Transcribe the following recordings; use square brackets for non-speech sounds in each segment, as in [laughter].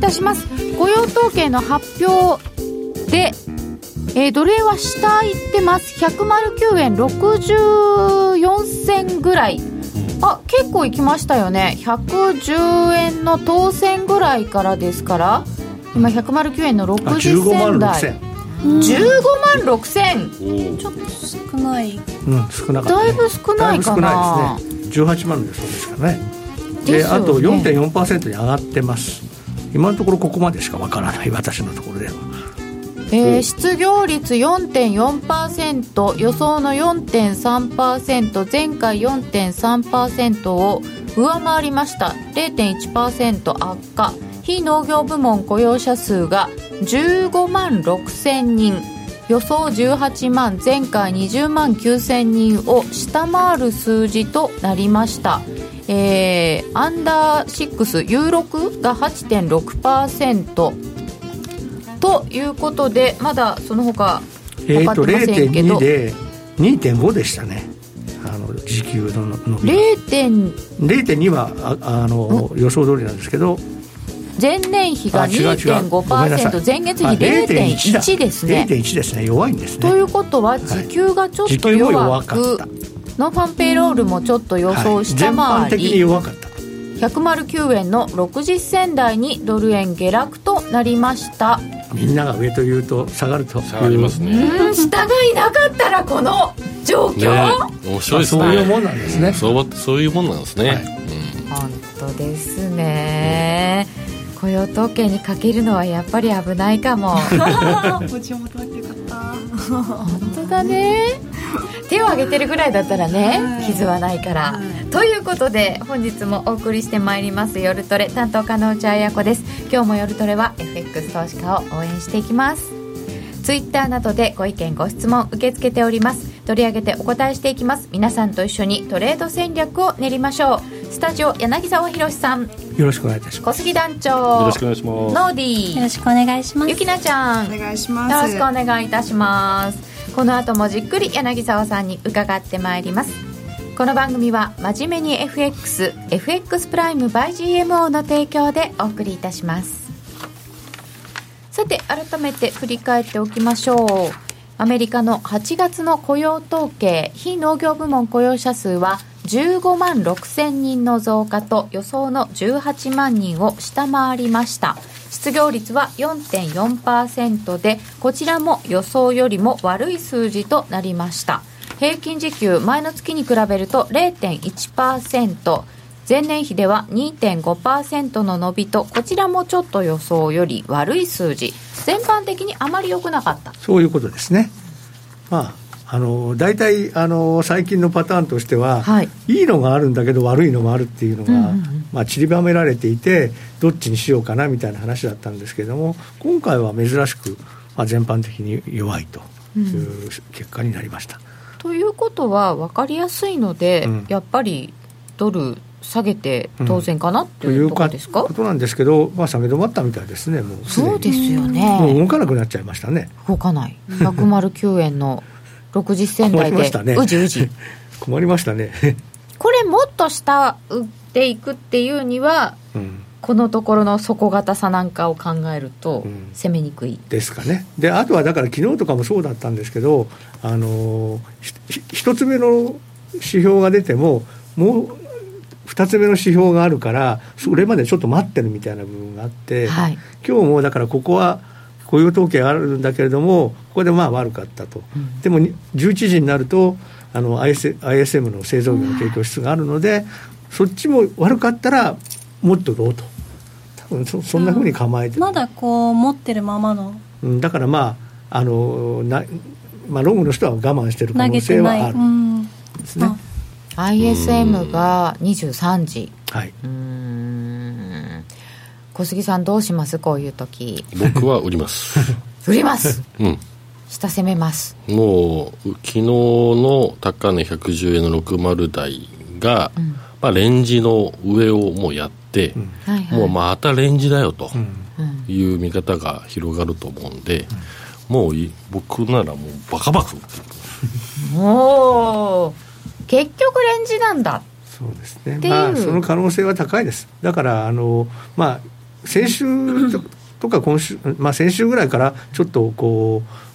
いたします。雇用統計の発表でえー、ドル円は下行ってます。109円64銭ぐらい。あ結構行きましたよね。110円の当選ぐらいからですから。今109円の60銭台。15万6千。ちょっと少ない。うん少なかった、ね、だいぶ少ないかな。だいぶ少ないですね。18万ですからね。で、ね、あと4.4%に上がってます今のところここまでしかわからない私のところでは。えー、失業率4.4%予想の4.3%前回4.3%を上回りました。0.1%悪化。非農業部門雇用者数が15万6000人予想18万前回20万9000人を下回る数字となりました。えー、アンダー6 U6 が8.6%ということでまだその他分かってませんけど、えー、2.5でしたね。あの時給の伸び0.2はああの予想通りなんですけど前年比が2.5%前月比0.1ですね。0.1ですね。弱いんですね。ということは時給がちょっと弱く、はい、ノンファンペイロールもちょっと予想下回り、はい、全般的に弱かった。109円の60銭台にドル円下落となりました。みんなが上というと下がると。下がりますね。下がいなかったらこの状況、ね、面白いですね、そういうもんなんですね。相場ってそういうもんなんですね、はい。うん、本当ですね、うん、雇用統計にかけるのはやっぱり危ないかも。[laughs] 持ち戻ってよかった。本当だね。手を挙げてるぐらいだったらね、はい、傷はないから、はい、ということで本日もお送りしてまいります。夜トレ担当家の内彩子です。今日も夜トレは FX 投資家を応援していきます。ツイッターなどでご意見ご質問受け付けております。取り上げてお答えしていきます。皆さんと一緒にトレード戦略を練りましょう。スタジオ柳沢博さんよろしくお願いいたします。小杉団長。よろしくお願いします。ノーディー。よろしくお願いします。ゆきなちゃん。お願いしますよろしくお願いいたします。この後もじっくり柳沢さんに伺ってまいります。この番組は真面目に FXFX プライム by GMO の提供でお送りいたします。さて改めて振り返っておきましょう。アメリカの8月の雇用統計非農業部門雇用者数は15万6千人の増加と予想の18万人を下回りました。失業率は4.4%でこちらも予想よりも悪い数字となりました。平均時給前の月に比べると0.1%前年比では2.5%の伸びとこちらもちょっと予想より悪い数字。全般的にあまり良くなかった。そういうことですね。まああの大体あの最近のパターンとしては、はい、いいのがあるんだけど悪いのもあるっていうのが、うんうんうん、まあ、散りばめられていてどっちにしようかなみたいな話だったんですけれども今回は珍しく、まあ、全般的に弱いという結果になりました。うん、ということは分かりやすいので、うん、やっぱりドル下げて当然かな、うん、っていうところですか？ことなんですけど、まあ、下げ止まったみたいですねもうそうですよね。もう動かなくなっちゃいましたね。動かない。109円の60銭台で、ね、うじうじ困りましたね。これもっと下売っていくっていうには、うん、このところの底堅さなんかを考えると攻めにくい、うん、ですかね。であとはだから昨日とかもそうだったんですけどあの一つ目の指標が出てももう2つ目の指標があるからそれまでちょっと待ってるみたいな部分があって、はい、今日もだからここは雇用統計があるんだけれどもここでまあ悪かったと、うん、でも11時になるとあの IS ISM の製造業の提供室があるので、そっちも悪かったらもっとどうと。多分そそんなふうに構えてまだこう持ってるままの、うん、だからまああのな、まあ、ロングの人は我慢してる可能性はある。ですね、ISM が23時。はい小杉さんどうします？こういう時。僕は売ります。[laughs] 売ります？うん。下攻めます。もう昨日の高値110円の60台が、うん、まあ、レンジの上をもうやって、うん。はいはい、もうまたレンジだよという見方が広がると思うんで、うん、もう僕ならもうバカバカおお結局レンジなんだ。そうですね。まあその可能性は高いです。だからあのまあ先週とか今週、まあ、先週ぐらいからちょっとこう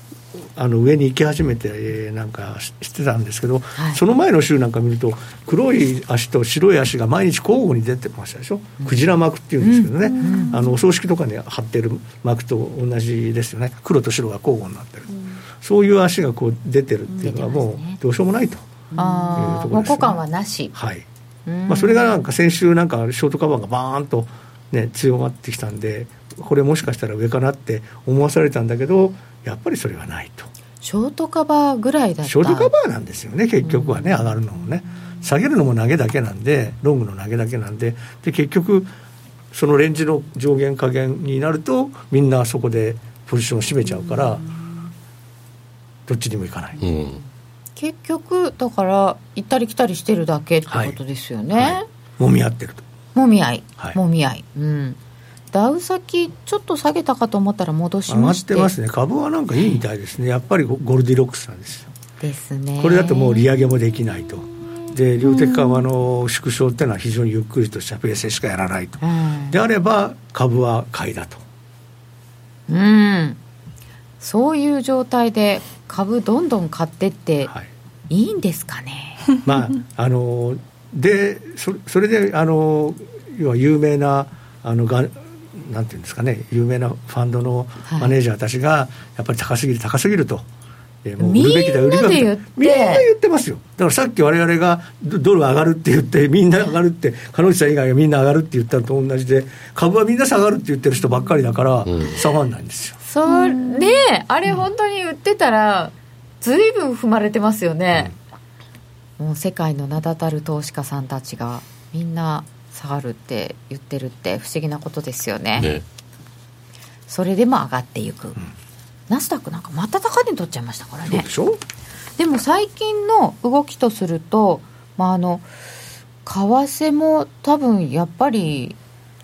あの上に行き始めてなんかしてたんですけど、はい、その前の週なんか見ると黒い足と白い足が毎日交互に出てましたでしょ、うん、クジラ膜っていうんですけどね、うん、あのお葬式とかに貼ってる膜と同じですよね。黒と白が交互になってる、うん、そういう足がこう出てるっていうのはもうどうしようもないと。いうところです、ね、交換はなし。はい。まあ、それがなんか先週なんかショートカバーがバーンと、ね、強まってきたんでこれもしかしたら上かなって思わされたんだけどやっぱりそれはないと。ショートカバーぐらいだった。ショートカバーなんですよね結局はね、上がるのもね。下げるのも投げだけなんでロングの投げだけなんで。で結局そのレンジの上限下限になるとみんなそこでポジションを占めちゃうからどっちにもいかない、うん、結局だから行ったり来たりしてるだけってことですよね、はいはい、揉み合ってると揉み合い、はい、揉み合い。うん。ダウ先、ちょっと下げたかと思ったら戻しまして。上がってますね、株はなんかいいみたいですね、やっぱりゴルディロックスなんですよ。ですね。これだともう利上げもできないと。で量的緩和の縮小っていうのは非常にゆっくりとしたペースでしかやらないと、うん、であれば株は買いだと。うん。そういう状態で株どんどん買ってってい。いんですかね、はい、まああのでそそれであの要は有名なあのがなんていうんですかね有名なファンドのマネージャーたちが、やっぱり高すぎる高すぎると。えもう売るべきだ売るべきだみんな言ってますよ。だからさっきわれわれがドル上がるって言ってみんな上がるって彼内さん以外はみんな上がるって言ったのと同じで株はみんな下がるって言ってる人ばっかりだから、下がらないんですよ。そねあれ本当に売ってたらずいぶん踏まれてますよね、うん、もう世界の名だたる投資家さんたちがみんな下がるって言ってるって不思議なことですよね、ね、それでも上がっていく、うん、ナスダックなんかまた高値取っちゃいましたからね。でも最近の動きとすると、まあ、あの為替も多分やっぱり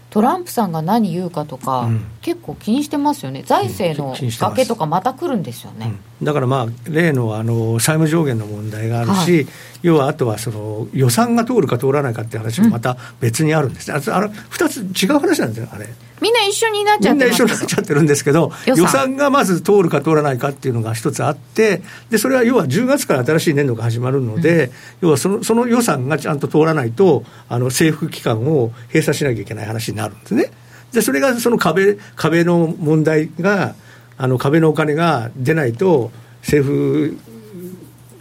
トランプさんが何言うかとか、うん、結構気にしてますよね、財政の崖とか、また来るんですよね、うん、だからまあ、例のあの債務上限の問題があるし、はい、要はあとはその予算が通るか通らないかっていう話もまた別にあるんです、うん、あの2つ違う話なんですよ、あれ。みんな一緒になっちゃってみんな一緒になっちゃってるんですけど、予算。がまず通るか通らないかっていうのが一つあって、でそれは要は10月から新しい年度が始まるので、うん、要はそのその予算がちゃんと通らないと、あの政府機関を閉鎖しなきゃいけない話になるんですね。でそれがその壁壁の問題が、あの壁のお金が出ないと、政府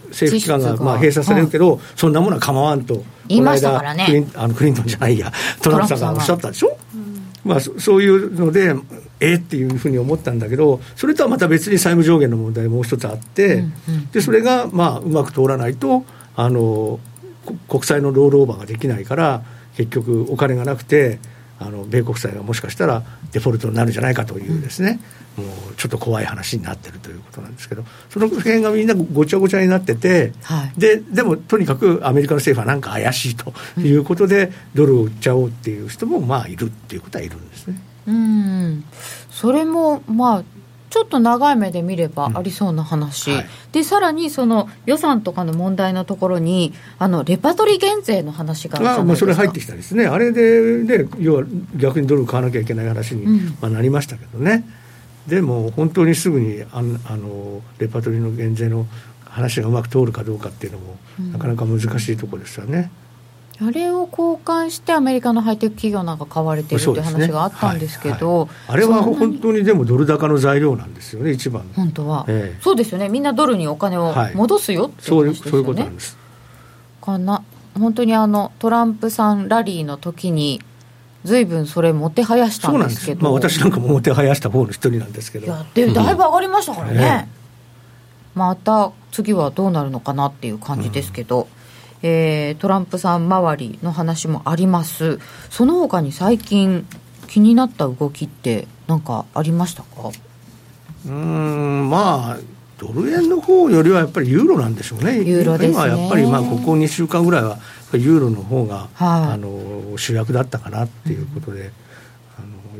政府機関がまあ閉鎖されるけど、そんなものは構わんと、言いましたからね、クリンあのクリントンじゃないや、[laughs] トランプさんがおっしゃったでしょ？まあ、そういうので、えっていうふうに思ったんだけど、それとはまた別に債務上限の問題もう一つあって、うんうん、でそれがまあうまく通らないとあの、国債のロールオーバーができないから、結局、お金がなくて、あの米国債がもしかしたらデフォルトになるんじゃないかというですね、もうちょっと怖い話になってるということなんですけど。その辺がみんなごちゃごちゃになってて、はい、ででもとにかくアメリカの政府はなんか怪しいということで、うん、ドルを売っちゃおうっていう人もまあいるっていうことはいるんですね。うん。それもまあちょっと長い目で見ればありそうな話、うんはい、でさらにその予算とかの問題のところに、あのレパトリー減税の話があまあ、それ入ってきたですね、あれで、ね、要は逆にドル買わなきゃいけない話に、まあ、なりましたけどね、でも本当にすぐにああのレパートリーの減税の話がうまく通るかどうかっていうのも、うん、なかなか難しいところですよね。あれを交換してアメリカのハイテク企業なんか買われているという話があったんですけど、ねはい。はい、あれは本当にでもドル高の材料なんですよね、一番本当は、ええ、そうですよね、みんなドルにお金を戻すよっていう、ね。はい、そういうことなんです。かな。本当にあのトランプさんラリーの時にずいぶんそれもてはやしたんですけど。まあ、私なんかももてはやした方の一人なんですけど。いやでだいぶ上がりましたからね、う [laughs] ん、また次はどうなるのかなっていう感じですけど、うん、えー、トランプさん周りの話もあります。その他に最近気になった動きって何かありましたか？うんまあドル円の方よりはやっぱりユーロなんでしょうね、ユーロ、ね、今やっぱりまあここ2週間ぐらいはユーロの方が、はい、あの主役だったかなっていうことで。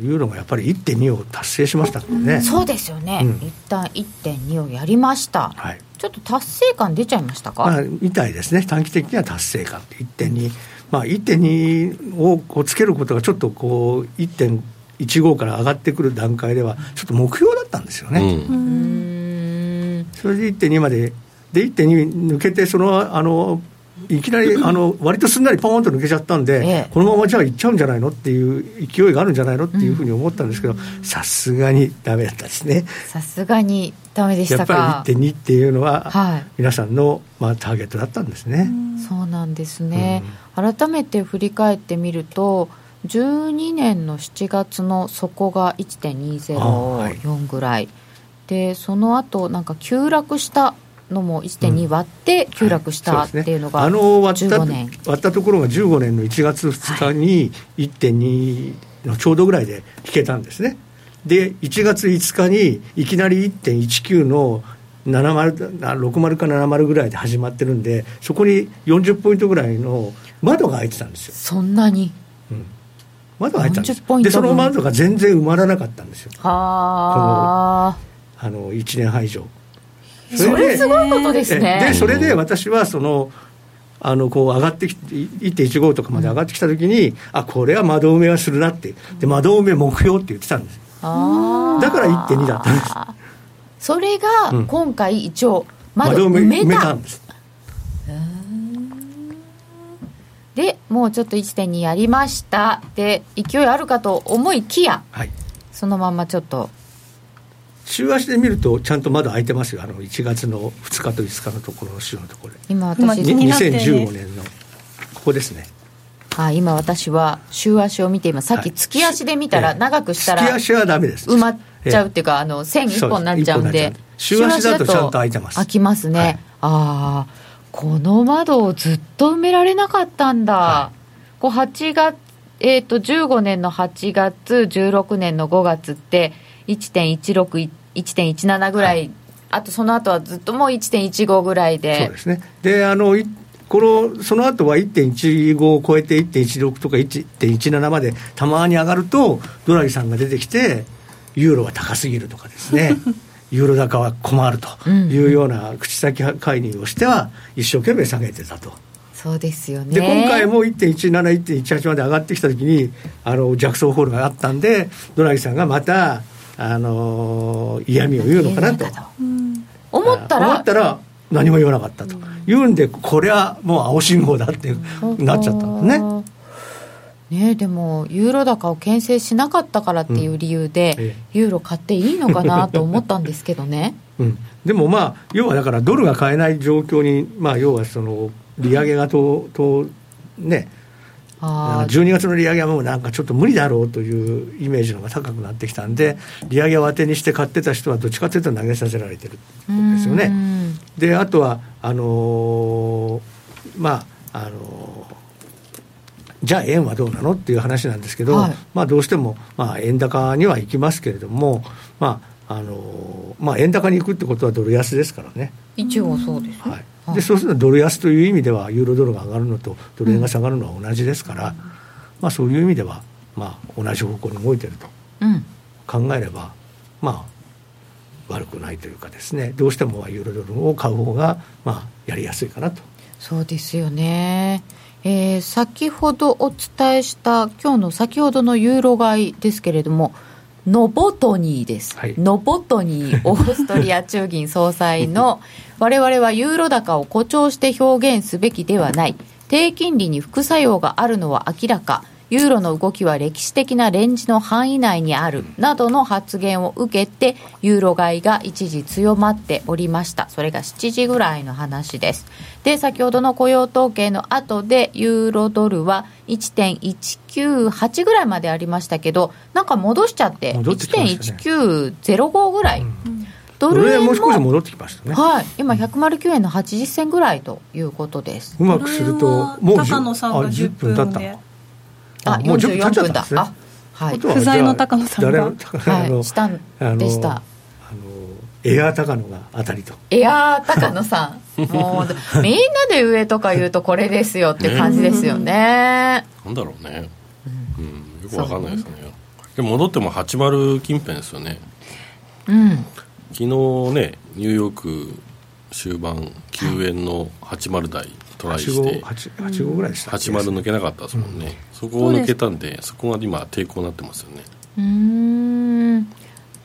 ユーロがやっぱり1.2を達成しましたね、うん、そうですよね、うん、一旦1.2をやりました、はい、ちょっと達成感出ちゃいましたか、まあ、みたいですね、短期的には達成感、1.2、まあ、1.2をこうつけることがちょっとこう1.1 1.15から上がってくる段階では、ちょっと目標だったんですよね。うん、それで1.2まで、で1.2抜けて、そのあのいきなり [laughs] あの割とすんなりポーンと抜けちゃったんで、ええ、このままじゃあいっちゃうんじゃないのっていう勢いがあるんじゃないのっていうふうに思ったんですけど、さすがにだめだったですね。さすがにだめでしたか？やっぱり1.2っていうのは、はい、皆さんの、まあ、ターゲットだったんですね。そうなんですね、うん、改めて振り返ってみると12年の7月の底が1.204ぐらい、はい、でその後なんか急落したのも1.2割って急落したっていうのが、あの割った割ったところが15年の1月2日に1.2のちょうどぐらいで引けたんですね。で1月5日にいきなり1.19の70 60か70ぐらいで始まってるんでそこに40ポイントぐらいの窓が開いてたんですよ。そんなに、うん、窓が開いてたんですでその窓が全然埋まらなかったんですよ。はあ。あの1年半以上それすごいことですね。でそれで私はそのあのこう上がってきて1.15とかまで上がってきたときに、うん、あこれは窓埋めはするなって。で窓埋め目標って言ってたんです。だから1.2だったんです。それが今回一応窓埋め埋めたんです。でもうちょっと1.2やりました。で勢いあるかと思いきや、はい、そのままちょっと週足で見るとちゃんとまだ開いてますよ。あの1月の2日と5日のところの週のところ。今私2015年のここですね。はい、今私は週足を見ています。さっき月足で見たら長くしたら、月足はダメです。埋まっちゃうっていうか、あの線一本になっちゃうんで。週足だとちゃんと開いてます。開きますね、はい、ああこの窓をずっと埋められなかったんだ、はい、こう8月えっ、ー、と15年の8月16年の5月って1.16 1.17ぐらい、はい、あとその後はずっともう1.15ぐらいで。そうですね。であのこのその後は1.15を超えて1.16とか1.17までたまに上がるとドラギさんが出てきてユーロは高すぎるとかですね。[laughs] ユーロ高は困るというような口先介入をしては一生懸命下げてたと。そうですよね。で今回も1.17、1.18まで上がってきたときにあの弱走ホールがあったんでドラギさんがまたあの嫌味を言うのかなと、思ったら。思ったら何も言わなかったと、言うんでこれはもう青信号だってなっちゃったんですね。ね、でもユーロ高を牽制しなかったからっていう理由で、うん。ええ、ユーロ買っていいのかなと思ったんですけどね、[laughs] うん、でもまあ要はだからドルが買えない状況に、まあ、要はその利上げがととね12月の利上げはもうなんかちょっと無理だろうというイメージの方が高くなってきたんで、利上げを当てにして買ってた人は、どっちかというと投げさせられてるんですよね。であとはあのー、まああのー、じゃあ円はどうなのっていう話なんですけど、はい、まあ、どうしても、まあ、円高にはいきますけれども、まああのー、まあ、円高に行くってことはドル安ですからね。一応そうです、ね、はいでそうするとドル安という意味ではユーロドルが上がるのとドル円が下がるのは同じですから、うん、まあ、そういう意味では、まあ、同じ方向に動いてると考えれば、まあ、悪くないというかですね。どうしてもユーロドルを買う方がまあやりやすいかなと。そうですよね。えー、先ほどお伝えした今日の先ほどのユーロ買いですけれどもノボトニーです、はい、ノボトニーオーストリア中銀総裁の我々はユーロ高を誇張して表現すべきではない。低金利に副作用があるのは明らか。ユーロの動きは歴史的なレンジの範囲内にあるなどの発言を受けてユーロ買いが一時強まっておりました。それが7時ぐらいの話です。で先ほどの雇用統計の後でユーロドルは1.198ぐらいまでありましたけどなんか戻しちゃってって、ね、1.1905ぐらい、うんドル円も少し戻ってきましたね。はい、今109円の80銭ぐらいということです。うまくするともう高野さんが10分経った。あ、44分だ。あ、はい。不在の高野さんが。はい、したんでした。あの、エアー高野が当たりと。エアー高野さん。[laughs] もう、みんなで上とか言うとこれですよって感じですよね。なんだろうね。うん、よくわかんないですね。でも戻っても80近辺ですよね。うん。昨日ね、ニューヨーク終盤、9円の80台トライして、85ぐらいでした80抜けなかったですもんね、うん、そこを抜けたんで、そこが今、抵抗になってますよね。うん。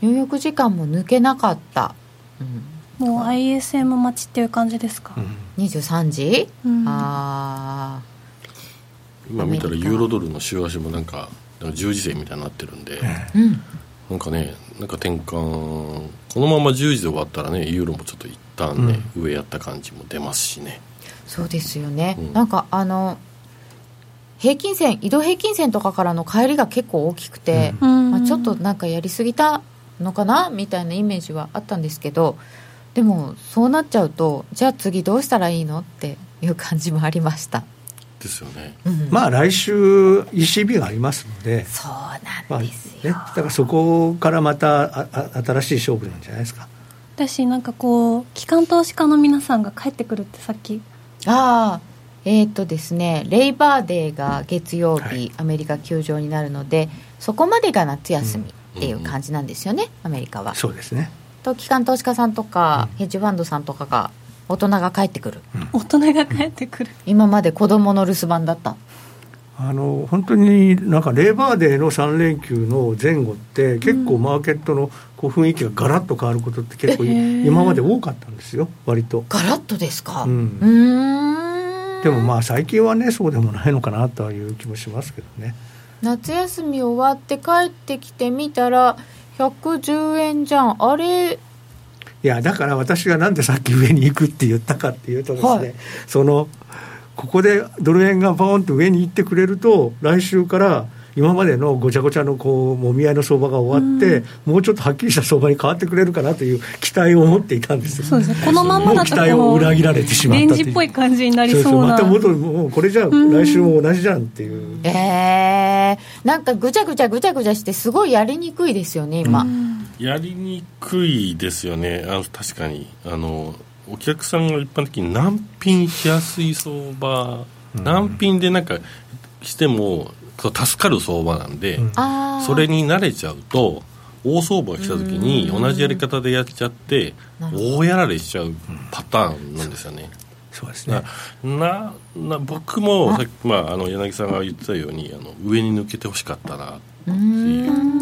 入浴時間も抜けなかった、うん、もう ISM 待ちっていう感じですか、うん、23時、うん、ああ今見たらユーロドルの週足もなんか十字線みたいになってるんで、うん、なんかねなんか転換このまま10時で終わったらねユーロもちょっと一旦ね、うん、上やった感じも出ますしね。そうですよね、うん、なんかあの平均線移動平均線とかからの帰りが結構大きくて、うん、まあ、ちょっとなんかやりすぎたのかなみたいなイメージはあったんですけどでもそうなっちゃうとじゃあ次どうしたらいいの？っていう感じもありましたですよね、うん、まあ来週 ECB がありますので。そうなんですよ、まあね、だからそこからまたああ新しい勝負なんじゃないですか。私なんかこう機関投資家の皆さんが帰ってくるってさっき。ああえっ、ー、とですねレイバーデーが月曜日、はい、アメリカ休場になるのでそこまでが夏休みっていう感じなんですよね、うん、アメリカは。そうですね。と機関投資家さんとか、ヘッジファンドさんとかが大人が帰ってくる、うん、大人が帰ってくる、今まで子供の留守番だった。あの本当になんかレーバーデーの3連休の前後って結構マーケットのこう雰囲気がガラッと変わることって結構今まで多かったんですよ。割と。ガラッとですか？うん。でもまあ最近はねそうでもないのかなという気もしますけどね。夏休み終わって帰ってきてみたら110円じゃん。あれいやだから私がなんでさっき上に行くって言ったかっていうとですね、はい、そのここでドル円がバーンと上に行ってくれると、来週から今までのごちゃごちゃのこうもみ合いの相場が終わって、うん、もうちょっとはっきりした相場に変わってくれるかなという期待を持っていたんです。そうですね、このままだと期待を裏切られてしまったレンジっぽい感じになりそうな。また元もうこれじゃ来週も同じじゃんっていう、うん、えー、なんかぐちゃぐちゃぐちゃぐちゃしてすごいやりにくいですよね今、うん、やりにくいですよね。あの確かに。あのお客さんが一般的に難品しやすい相場、うん、難品でなんかしても助かる相場なんで、うん、それに慣れちゃうと大相場が来た時に同じやり方でやっちゃって大やられしちゃうパターンなんですよね。そうですね。なな僕もさっき、まあ、あの柳さんが言ってたようにあの上に抜けてほしかったなっていう。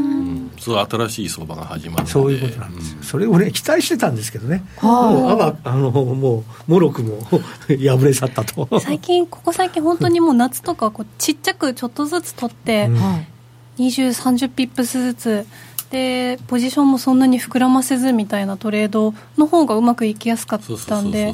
そう新しい相場が始まるそういうことなんです、うん、それをね期待してたんですけどね。もうあばあのもうもろくも [laughs] 破れ去ったと。最近ここ最近本当にもう夏とかこうちっちゃくちょっとずつ取って、うん、2030ピップスずつ。でポジションもそんなに膨らませずみたいなトレードの方がうまくいきやすかったんで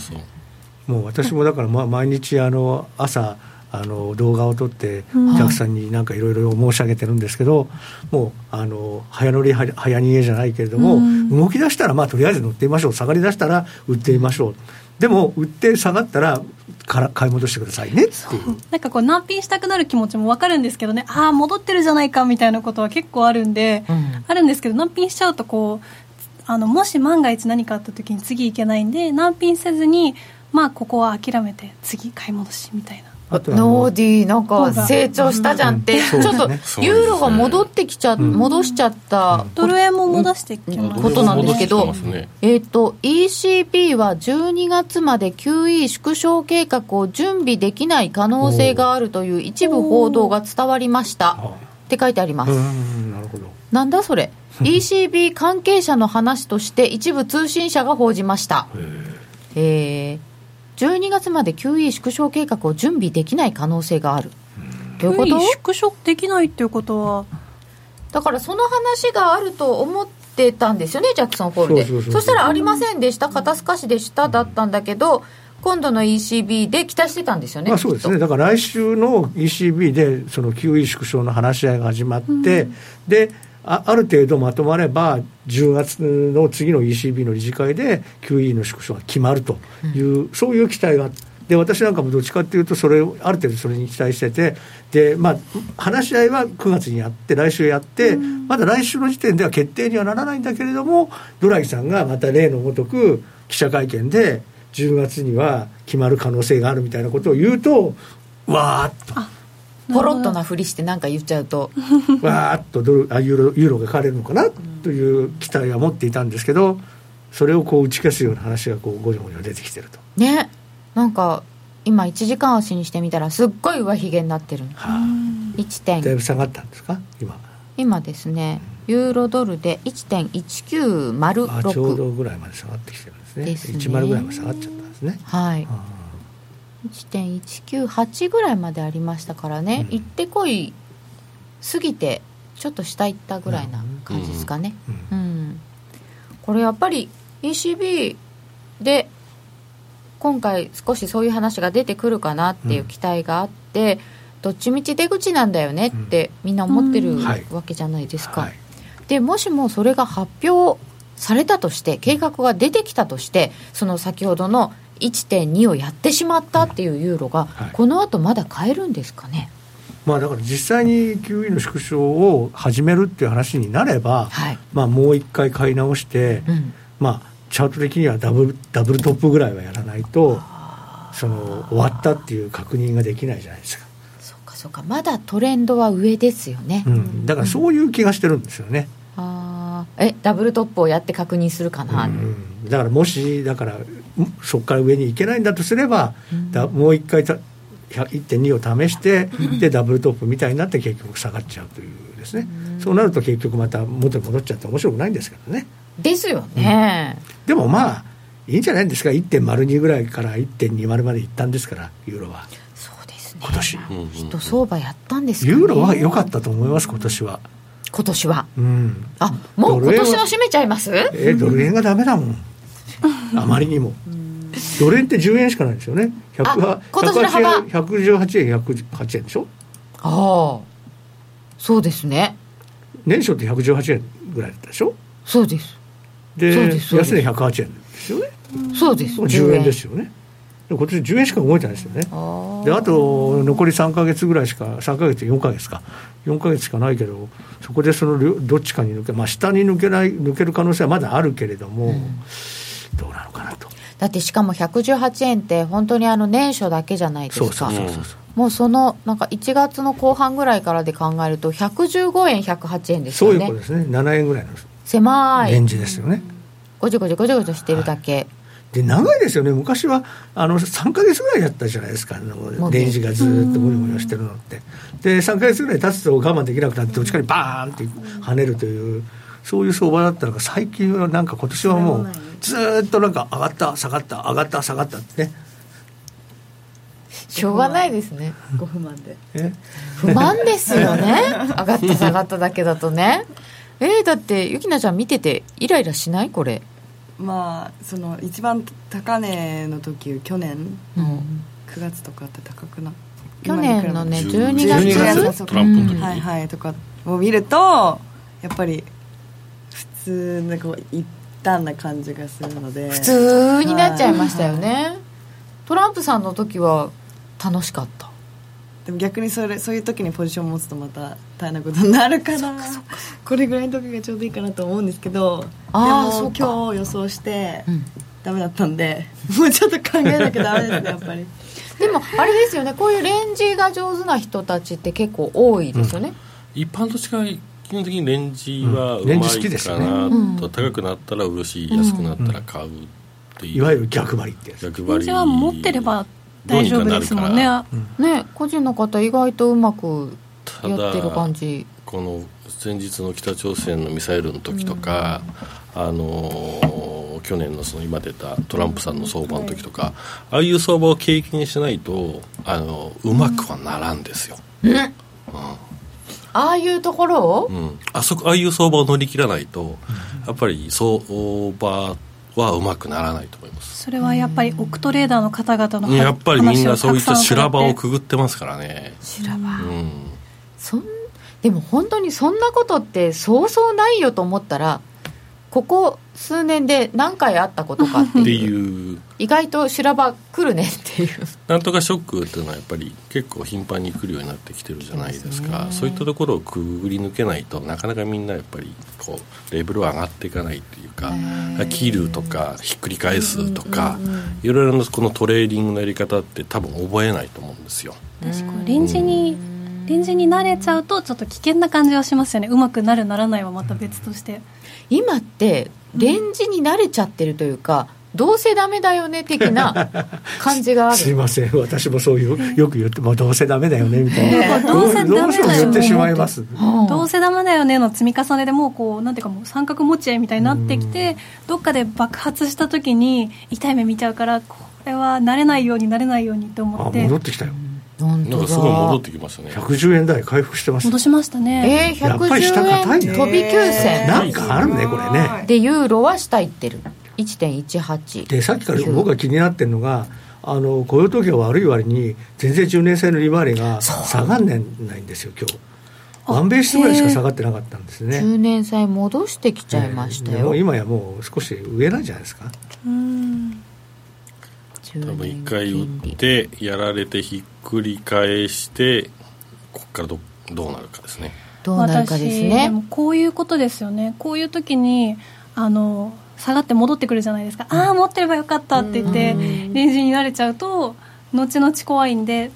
もう私もだから、ま、毎日あの朝あの動画を撮ってお客さんになんかいろいろ申し上げてるんですけど、もうあの早乗り早逃げじゃないけれども、うん、動き出したらまあとりあえず乗ってみましょう。下がりだしたら売ってみましょう。でも売って下がったらから買い戻してくださいねっていう。なんかこう難品したくなる気持ちも分かるんですけどね。ああ戻ってるじゃないかみたいなことは結構あるんで、うん、あるんですけど難品しちゃうとこうあのもし万が一何かあった時に次いけないんで難品せずにまあここは諦めて次買い戻しみたいな。ノーディーなんか成長したじゃんって、ちょっとユーロが戻ってきちゃ、戻しちゃった、ドル円も戻してきまことなんですけど、えっ、と ECB は12月まで QE 縮小計画を準備できない可能性があるという一部報道が伝わりました。って書いてあります。なるほど。なんだそれ？[laughs] ECB 関係者の話として一部通信社が報じました。えー12月まで QE 縮小計画を準備できない可能性がある。どういうこと？縮小できないっていうことは？だからその話があると思ってたんですよねジャクソンホールで。そしたらありませんでした肩透かしでしただったんだけど今度の ECB で期待してたんですよね、まあ、そうですね。だから来週の ECB でその QE 縮小の話し合いが始まって、うん、であある程度まとまれば、10月の次の ECB の理事会で QE の縮小が決まるという、うん、そういう期待がで私なんかもどっちかっていうと、それをある程度それに期待してて、でまあ、話し合いは9月にやって、来週やって、うん、まだ来週の時点では決定にはならないんだけれども、ドラギさんがまた例のごとく記者会見で、10月には決まる可能性があるみたいなことを言うと、わーっと。ポロッとなふりして何か言っちゃうと。[laughs] わーっとドルあユーロユーロが買われるのかなという期待は持っていたんですけどそれをこう打ち消すような話がこうごにょごにょ出てきてると。ね。なんか今1時間足にしてみたらすっごい上髭になってる、はあ、1点だいぶ下がったんですか？今。今ですね。ユーロドルで1.1906ちょうどぐらいまで下がってきてるんですね。ですね。10ぐらいまで下がっちゃったんですね。はい1.198ぐらいまでありましたからね、うん、行ってこい過ぎてちょっと下行ったぐらいな感じですかね、うん、うん、これやっぱり ECB で今回少しそういう話が出てくるかなっていう期待があって、うん、どっちみち出口なんだよねってみんな思ってるわけじゃないですか、はい、でもしもそれが発表されたとして計画が出てきたとしてその先ほどの1.2をやってしまったっていうユーロが、この後まだ買えるんですかね？まあ、だから実際に QE の縮小を始めるっていう話になれば、はい、まあ、もう一回買い直して、うん、まあ、チャート的にはダブルダブルトップぐらいはやらないとその終わったっていう確認ができないじゃないですか。そうかそうか。まだトレンドは上ですよね、うん、だからそういう気がしてるんですよね。うん、あえダブルトップをやって確認するかな、うん、だからもしだからそこから上に行けないんだとすれば、だもう一回1.2を試して、でダブルトップみたいになって結局下がっちゃうというですね、そうなると結局また元に戻っちゃって面白くないんですけどね。ですよね、うん、でもまあいいんじゃないですか。1.02ぐらいから1.20までいったんですからユーロは。そうですね。今年。人相場やったんですか、ね、ユーロは良かったと思います今年は今年は、うん、あもう今年の締めちゃいます？えドル円がダメだもん。あまりにも。ドル円って10円しかないんですよね。100今年の幅。118円108円でしょ？ああ。そうですね。年初って118円ぐらいだったでしょ？そうです。で安値108円ですよね。そうです。10円ですよね今年10円しか動いてないですよね。であと残り3か月ぐらいしか3か月4か月か。4か月しかないけどそこでそのどっちかに抜けまあ下に抜けない抜ける可能性はまだあるけれども、うん、どうなのかなと。だってしかも118円って本当にあの年初だけじゃないですか。そうそうそうそうもうそのなんか1月の後半ぐらいからで考えると115円108円ですよね。そういうことですね。7円ぐらいの狭い。レンジですよね。ごちょごちょごちょごちょしてるだけ、はいで長いですよね。昔はあの3か月ぐらいやったじゃないですか。あのレンジがずっともよもよしてるのって。で3か月ぐらい経つと我慢できなくなってどっちかにバーンって跳ねるというそういう相場だったのが最近はなんか今年はもうずっとなんか上がった下がった上がった下がったってね。しょうがないですね。ご不満で。不満ですよね。上がった下がっただけだとね。えー、だってゆきなちゃん見ててイライラしない？これまあその一番高値の時去年の9月とかって高くな、去年のね12月。月トランプの時、はいはいとかを見るとやっぱり普通のこう一旦な感じがするので。普通になっちゃいましたよね、はい、トランプさんの時は楽しかったでも逆にそれそういう時にポジション持つとまた大変なことになるからこれぐらいの時がちょうどいいかなと思うんですけどでも今日予想して、うん、ダメだったんでもうちょっと考えなきゃダメですねやっぱり。でもあれですよねこういうレンジが上手な人たちって結構多いですよね、うん、一般と違い基本的にレンジはうまいかなと、高くなったら売るし安くなったら買うっていう、いわゆる逆張りって逆張り。は持ってれば大丈夫ですもんね。ね個人の方意外とうまくやってる感じ。この先日の北朝鮮のミサイルの時とか、うん、あの去年のその今出たトランプさんの相場の時とか、ああいう相場を経験しないとあのうまくはならんですよ、うん、うん、ああいうところを、うん、あそこああいう相場を乗り切らないと、やっぱり相場はうまくならないと思います。それはやっぱりオクトレーダーの方々のやっぱりみんなそういった修羅場をくぐってますからね。修羅場、うん、そんでも本当にそんなことってそうそうないよと思ったらここ数年で何回あったことかっていう意外と修羅場来るねっていう。なんとかショックっていうのはやっぱり結構頻繁に来るようになってきてるじゃないですか。そういったところをくぐり抜けないとなかなかみんなやっぱりこうレベルは上がっていかないっていうか切るとかひっくり返すとかいろいろなこのトレーディングのやり方って多分覚えないと思うんですよ。確かに。レンジにレンジに慣れちゃうとちょっと危険な感じはしますよね。うまくなるならないはまた別として、今ってレンジに慣れちゃってるというかどうせダメだよね的な感じがある。[laughs] すいません。私もそういうよく言ってもどうせダメだよねみたいな、どうせダメだよね。言ってしまいます、どうせダメだよねの積み重ねでもうこうなんていうかもう三角持ち合いみたいになってきてどっかで爆発した時に痛い目見ちゃうからこれは慣れないようになれないようにと思って。戻ってきたよ。なんかすごい戻ってきましたね。110円台回復してます戻しましたね。えー、110円飛び9銭なんかあるねこれね。でユーロは下行ってる1.18でさっきから僕が気になってるのがあの雇用統計が悪い割に全然10年債の利回りが下がんないんですよ今日。ワンベースぐらいしか下がってなかったんですね。10年債戻してきちゃいましたよ、もう今やもう少し上なんじゃないですか。うん。多分一回売ってやられてひっくり返してここからどどうなるかですね。どうなるかですね。こういうことですよね。こういう時にあの下がって戻ってくるじゃないですか、うん、ああ持ってればよかったって言ってレンジに慣れちゃうと後々怖いんでっ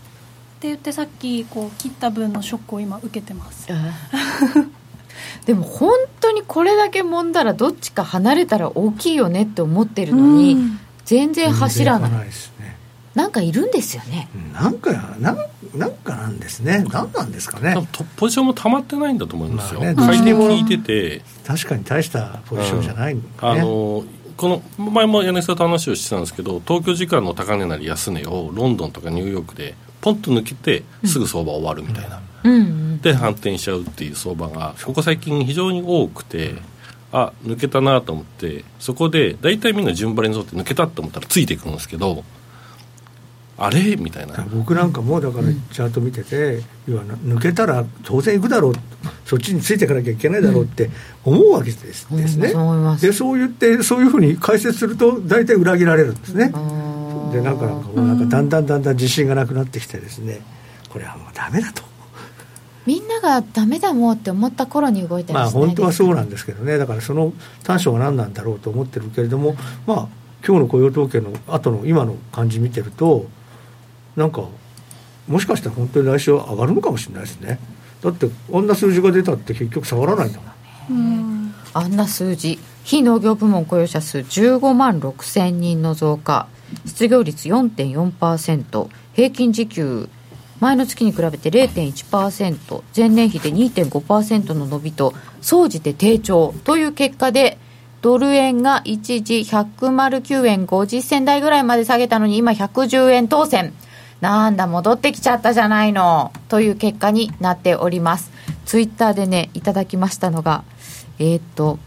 て言ってさっきこう切った分のショックを今受けてます。でも本当にこれだけ揉んだらどっちか離れたら大きいよねって思ってるのに、全然走らない。ないですねなんかいるんですよね。なんかなんなんかなんですね。何なんですかね。ポジションもたまってないんだと思いますよ、まあね、買い手聞いてて。確かに大したポジションじゃない、ね。うん、あのこの前も柳沢と話をしてたんですけど東京時間の高値なり安値をロンドンとかニューヨークでポンと抜けてすぐ相場終わるみたいな、うん、で反転しちゃうっていう相場がここ最近非常に多くてあ抜けたなと思ってそこで大体みんな順張りに沿って抜けたと思ったらついていくんですけどあれ？みたいな。僕なんかもだからチャート見てて、要は抜けたら当然行くだろう。そっちについていかなきゃいけないだろうって思うわけですうん、です。ね、でそう言ってそういうふうに解説すると大体裏切られるんですね。でなんかなんかなん。かだんだんだんだん自信がなくなってきてですね。これはもうダメだと。みんながダメだもんって思った頃に動いたりまあ本当はそうなんですけどね。だからその短所は何なんだろうと思ってるけれどもまあ今日の雇用統計の後の今の感じ見てるとなんかもしかしたら本当に来週は上がるのかもしれないですね。だってあんな数字が出たって結局下がらないんだもん。あんな数字。非農業部門雇用者数15万6千人の増加。失業率4.4%平均時給前の月に比べて0.1%前年比で2.5%の伸びと総じて低調。という結果でドル円が一時109円50銭台ぐらいまで下げたのに今110円当選なんだ戻ってきちゃったじゃないの。という結果になっております。ツイッターでねいただきましたのがえっ、と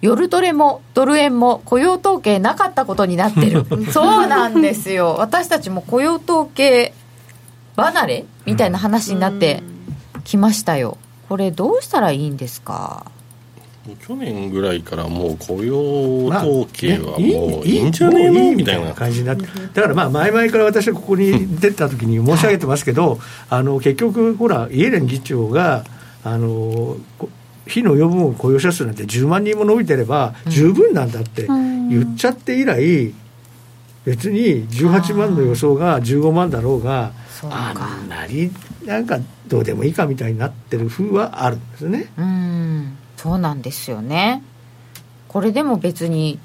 夜トレもドル円も雇用統計なかったことになってる。[laughs] そうなんですよ。私たちも雇用統計離れみたいな話になってきましたよ。これどうしたらいいんですか？去年ぐらいからもう雇用統計はもういいんじゃねえのみたいな。感じになってだからまあ前々から私はここに出た時に申し上げてますけどあの結局ほらイエレン議長があの非の予分雇用者数なんて10万人も伸びてれば十分なんだって言っちゃって以来、別に18万の予想が15万だろうがあんまりなんかどうでもいいかみたいになってる風はあるんですね。うんそうなんですよね。これでも別に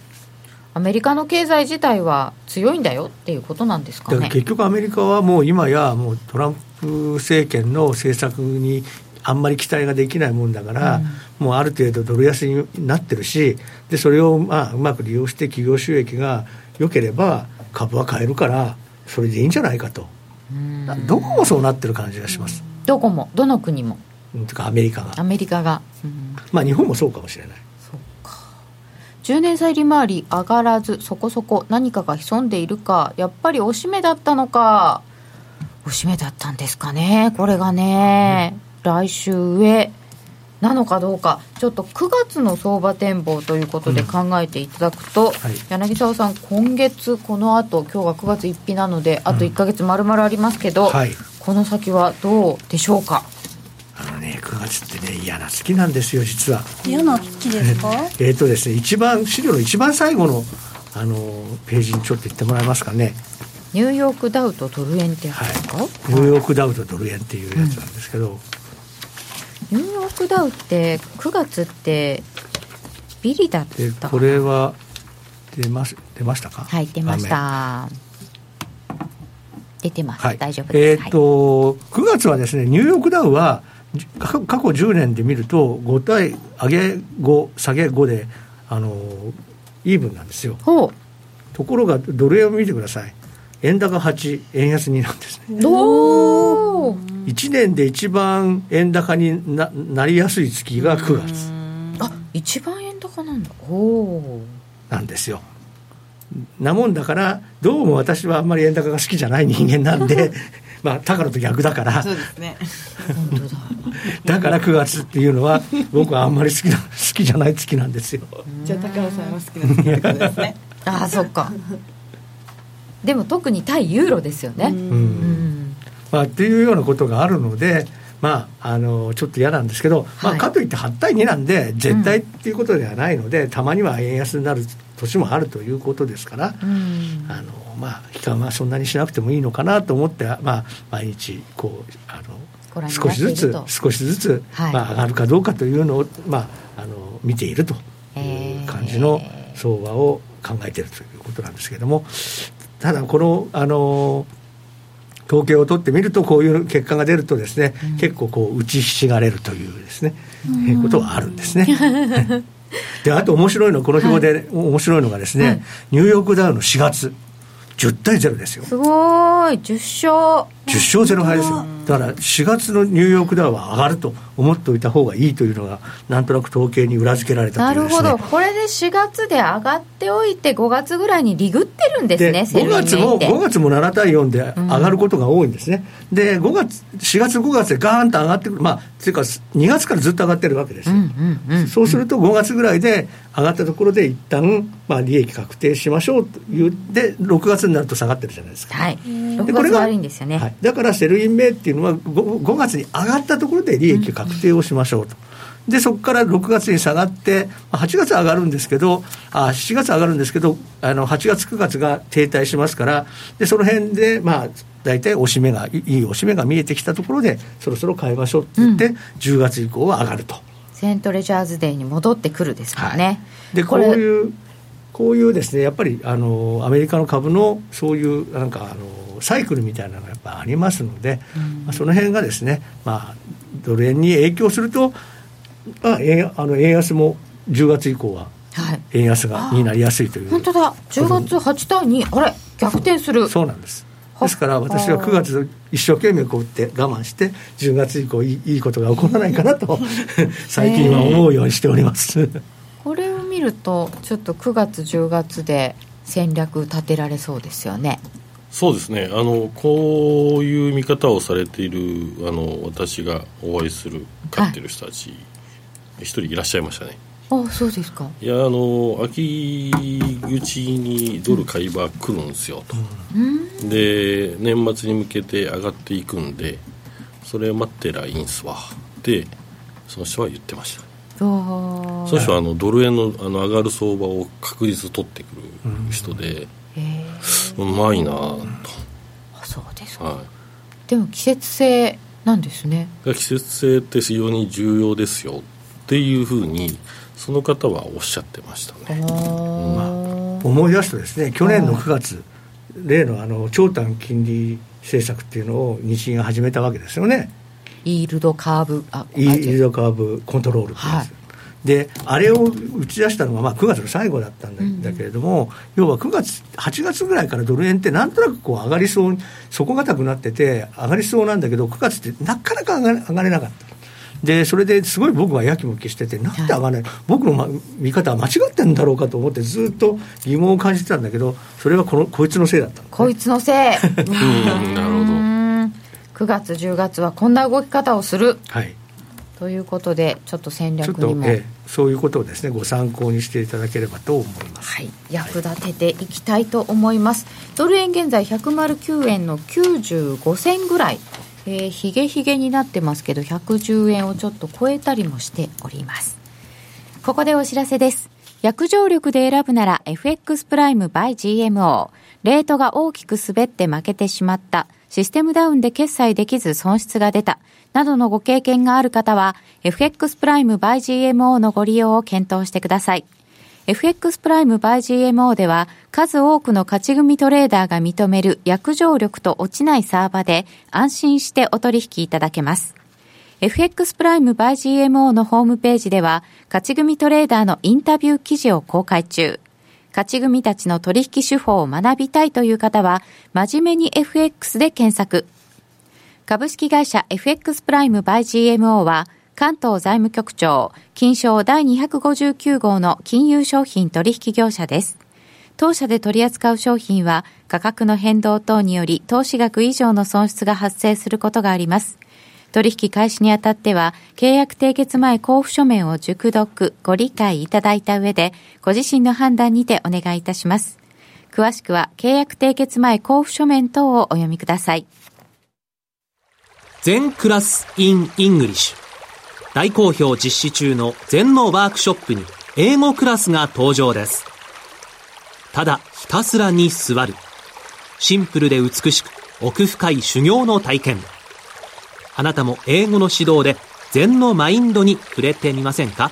アメリカの経済自体は強いんだよっていうことなんですかね。結局アメリカはもう今やもうトランプ政権の政策にあんまり期待ができないもんだから、うん、もうある程度ドル安になってるしでそれをまあうまく利用して企業収益が良ければ株は買えるからそれでいいんじゃないかと、どこもそうなってる感じがします、どこもどの国もとかアメリカが。アメリカが、まあ日本もそうかもしれない。そうか。10年債利回り上がらずそこそこ何かが潜んでいるかやっぱりおしめだったのか。おしめだったんですかねこれがね、来週上。なのかどうか。ちょっと9月の相場展望ということで考えていただくと、うんはい、柳沢さん今月この後今日が9月1日なのであと1か月まるまるありますけど、うんはい、この先はどうでしょうか。あのね9月ってね嫌な月なんですよ実は。嫌な月ですか？[laughs] えっとですね一番資料の一番最後のあのページにちょっと言ってもらえますかね。ニューヨークダウとドル円ってやつですか、はい、ニューヨークダウとドル円っていうやつなんですけど、うんニューヨークダウって9月ってビリだった？これは出ます出ましたか？はい出ました。出てます、はい、大丈夫です。えっ、と、はい、9月はですねニューヨークダウは過去10年で見ると5対上げ5下げ5であのイーブンなんですよ。ところがドル円を見てください。円高8円安2なんですね。お1年で一番円高にななりやすい月が9月。あ一番円高なんだ。おおなんですよ。なもんだからどうも私はあんまり円高が好きじゃない人間なんでまあ高野と逆だから。そうですね。[laughs] だから9月っていうのは僕はあんまり好きな好きじゃない月なんですよ。じゃあ高野さんは好きな月ですね。[laughs] ああそっか。でも特に対ユーロですよね。うん、まあ、っていうようなことがあるので、まあ、あのちょっと嫌なんですけど、はい、まあ、かといって8対2なんで絶対っていうことではないので、うん、たまには円安になる年もあるということですから、うん、あのまあ、悲観はそんなにしなくてもいいのかなと思って、まあ、毎日こうあの少しずつ少しずつ、はい、まあ、上がるかどうかというのを、まあ、あの見ているという感じの相場を考えているということなんですけれどもただこのあの統計を取ってみるとこういう結果が出るとですね、うん、結構こう打ちひしがれるというですね、うん、ことがあるんですね。[laughs] であと面白いのこの表で、はい、面白いのがですね、はい、ニューヨークダウの4月10対0ですよ。すごい10勝。10勝0敗ですよ。だから4月のニューヨークダウは上がると思っておいた方がいいというのがなんとなく統計に裏付けられたという、ね、なるほど。これで4月で上がっておいて5月ぐらいにリグってるんですね5月も5月も7対4で上がることが多いんですね、うん、で5月4月5月でガーンと上がってくる。まあっていうか2月からずっと上がってるわけですよ、うんうんうん、そうすると5月ぐらいで上がったところで一旦まあ利益確定しましょうというで6月になると下がってるじゃないですか。はい。6月悪いんですよね、はい、だから Sell in May っていうのは 5, 5月に上がったところで利益確定をしましょうと。でそこから6月に下がって、8月上がるんですけど、あ7月上がるんですけど、あの8月、9月が停滞しますから、でその辺で、まあ、大体おしめが、いいおしめが見えてきたところで、そろそろ買いましょうって言って、うん、10月以降は上がると。セントレジャーズデーに戻ってくるですからね。はい、でこういうこういうですねやっぱりあのアメリカの株のそういうなんかあのサイクルみたいなのがやっぱありますので、うん、まあ、その辺がですね、まあ、ドル円に影響すると、あ、円あの円安も10月以降は円安が、になりやすいという。本当だ。10月8対2あれ逆転する。そうなんです。ですから私は9月一生懸命こうって我慢して10月以降いいいいことが起こらないかなと [laughs] 最近は思うようにしております、これを見るとちょっと9月10月で戦略立てられそうですよね。そうですね。あのこういう見方をされているあの私がお会いする飼ってる人たち一人いらっしゃいましたね。あそうですか。いやあの秋口にドル買い場来るんですよと、うん、で年末に向けて上がっていくんでそれ待ってらいいんすわってその人は言ってましたその人はあのドル円のあの上がる相場を確実取ってくる人で、う。まいなとあそう。ですか、はい、でも季節性なんですね季節性って非常に重要ですよっていう。ふう。にその方はおっしゃってましたね、まあ、思い出すとですね去年の9月例のあの長短金利政策っていう。のを日銀が始めたわけですよねイールドカーブあイールドカーブコントロールってやつ、はい。であれを打ち出したのがまあ9月の最後だったんだ,、けれども、要は9月8月ぐらいからドル円ってなんとなくこう上がりそう底堅くなってて上がりそうなんだけど9月ってなかなか上がれ上がれなかった。でそれですごい僕はやきもきしててなんで上がらない、僕の、ま、見方は間違ってんだろうかと思ってずっと疑問を感じてたんだけどそれはこのこいつのせいだった、ね、こいつのせい。[laughs] [laughs] なるほど9月10月はこんな動き方をする、はい、ということでちょっと戦略にも、ええ、そういうことをですねご参考にしていただければと思います、はい、役立てていきたいと思います、はい、ドル円現在109円の95銭ぐらい。えー、ひげひげになってますけど110円をちょっと超えたりもしております。ここでお知らせです。約定力で選ぶなら FX プライム by GMO レートが大きく滑って負けてしまったシステムダウンで決済できず損失が出た、などのご経験がある方は、FX プライム by GMO のご利用を検討してください。FX プライム by GMO では数多くの勝ち組トレーダーが認める約定力と落ちないサーバで安心してお取引いただけます。FX プライム by GMO のホームページでは勝ち組トレーダーのインタビュー記事を公開中。勝ち組たちの取引手法を学びたいという方は真面目に FX で検索。株式会社 FX プライム by GMO は関東財務局長、金賞第259号の金融商品取引業者です。当社で取り扱う商品は価格の変動等により投資額以上の損失が発生することがあります。取引開始にあたっては、契約締結前交付書面を熟読、ご理解いただいた上で、ご自身の判断にてお願いいたします。詳しくは、契約締結前交付書面等をお読みください。禅 class in English。大好評実施中の禅のワークショップに英語クラスが登場です。ただひたすらに座る。シンプルで美しく奥深い修行の体験。あなたも英語の指導で禅のマインドに触れてみませんか？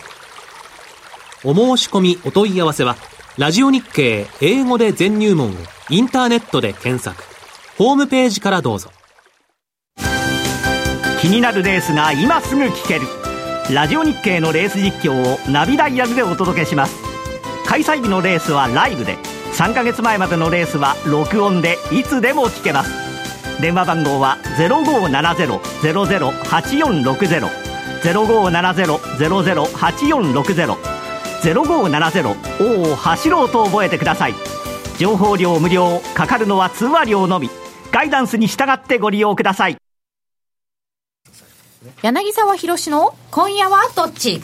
お申し込みお問い合わせは、ラジオ日経英語で全入門をインターネットで検索。ホームページからどうぞ。気になるレースが今すぐ聞ける。ラジオ日経のレース実況をナビダイヤルでお届けします開催日のレースはライブで3ヶ月前までのレースは録音でいつでも聞けます電話番号は0570-008460 0570-008460 0570を走ろうと覚えてください。情報料無料かかるのは通話料のみ。ガイダンスに従ってご利用ください。柳沢博の今夜はどっち？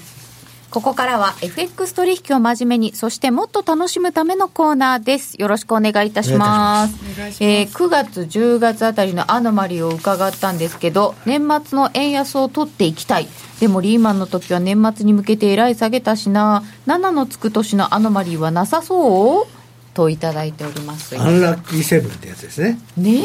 ここからは FX 取引を真面目に、そしてもっと楽しむためのコーナーです。よろしくお願いいたします。ますえー、9月、10月あたりのアノマリーを伺ったんですけど、年末の円安を取っていきたい。でもリーマンの時は年末に向けてえらい下げたしな、7のつく年のアノマリーはなさそう？といただいておりますアンラッキーセブンってやつですね。ね？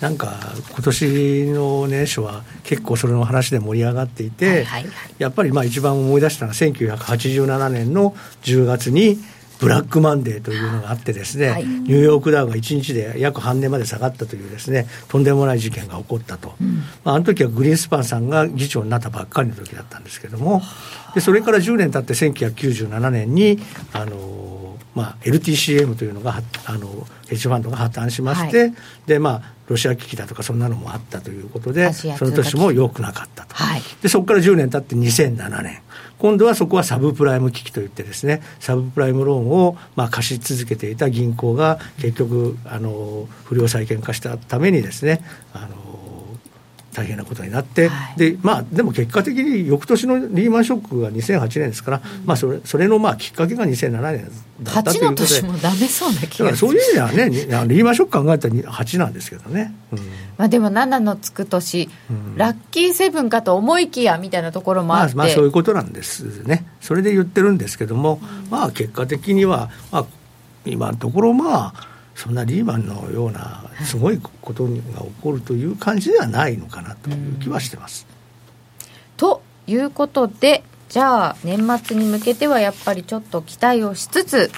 なんか今年の年初は結構それの話で盛り上がっていて、はいはいはい、やっぱりまあ一番思い出したのは1987年の10月にブラックマンデーというのがあってですね、はい、ニューヨークダウが1日で約半年まで下がったというですねとんでもない事件が起こったと、うん、まあ、あの時はグリーンスパンさんが議長になったばっかりの時だったんですけどもでそれから10年経って1997年にあのまあ、LTCM というのがあのヘッジファンドが破綻しまして、はい、でまあ、ロシア危機だとかそんなのもあったということでその年も良くなかったと、はい、でそこから10年経って2007年。今度はそこはサブプライム危機といってですねサブプライムローンをまあ貸し続けていた銀行が結局あの不良債権化したためにですねあの大変なことになって、はい、でまあ、でも結果的に翌年のリーマンショックが2008年ですから、うん、まあ、それそれのまあきっかけが2007年だったということで、8の年もダメそうな気がそういう意味ではね、リーマンショック考えたら8なんですけどね。うん、まあ、でも7のつく年、うん、ラッキーセブンかと思いきやみたいなところもあって、まあ、まあそういうことなんですね、それで言ってるんですけども、まあ、結果的には、まあ、今のところ、まあ、そんなリーマンのようなすごいことが起こるという感じではないのかなという気はしてます。ということでじゃあ年末に向けてはやっぱりちょっと期待をしつつ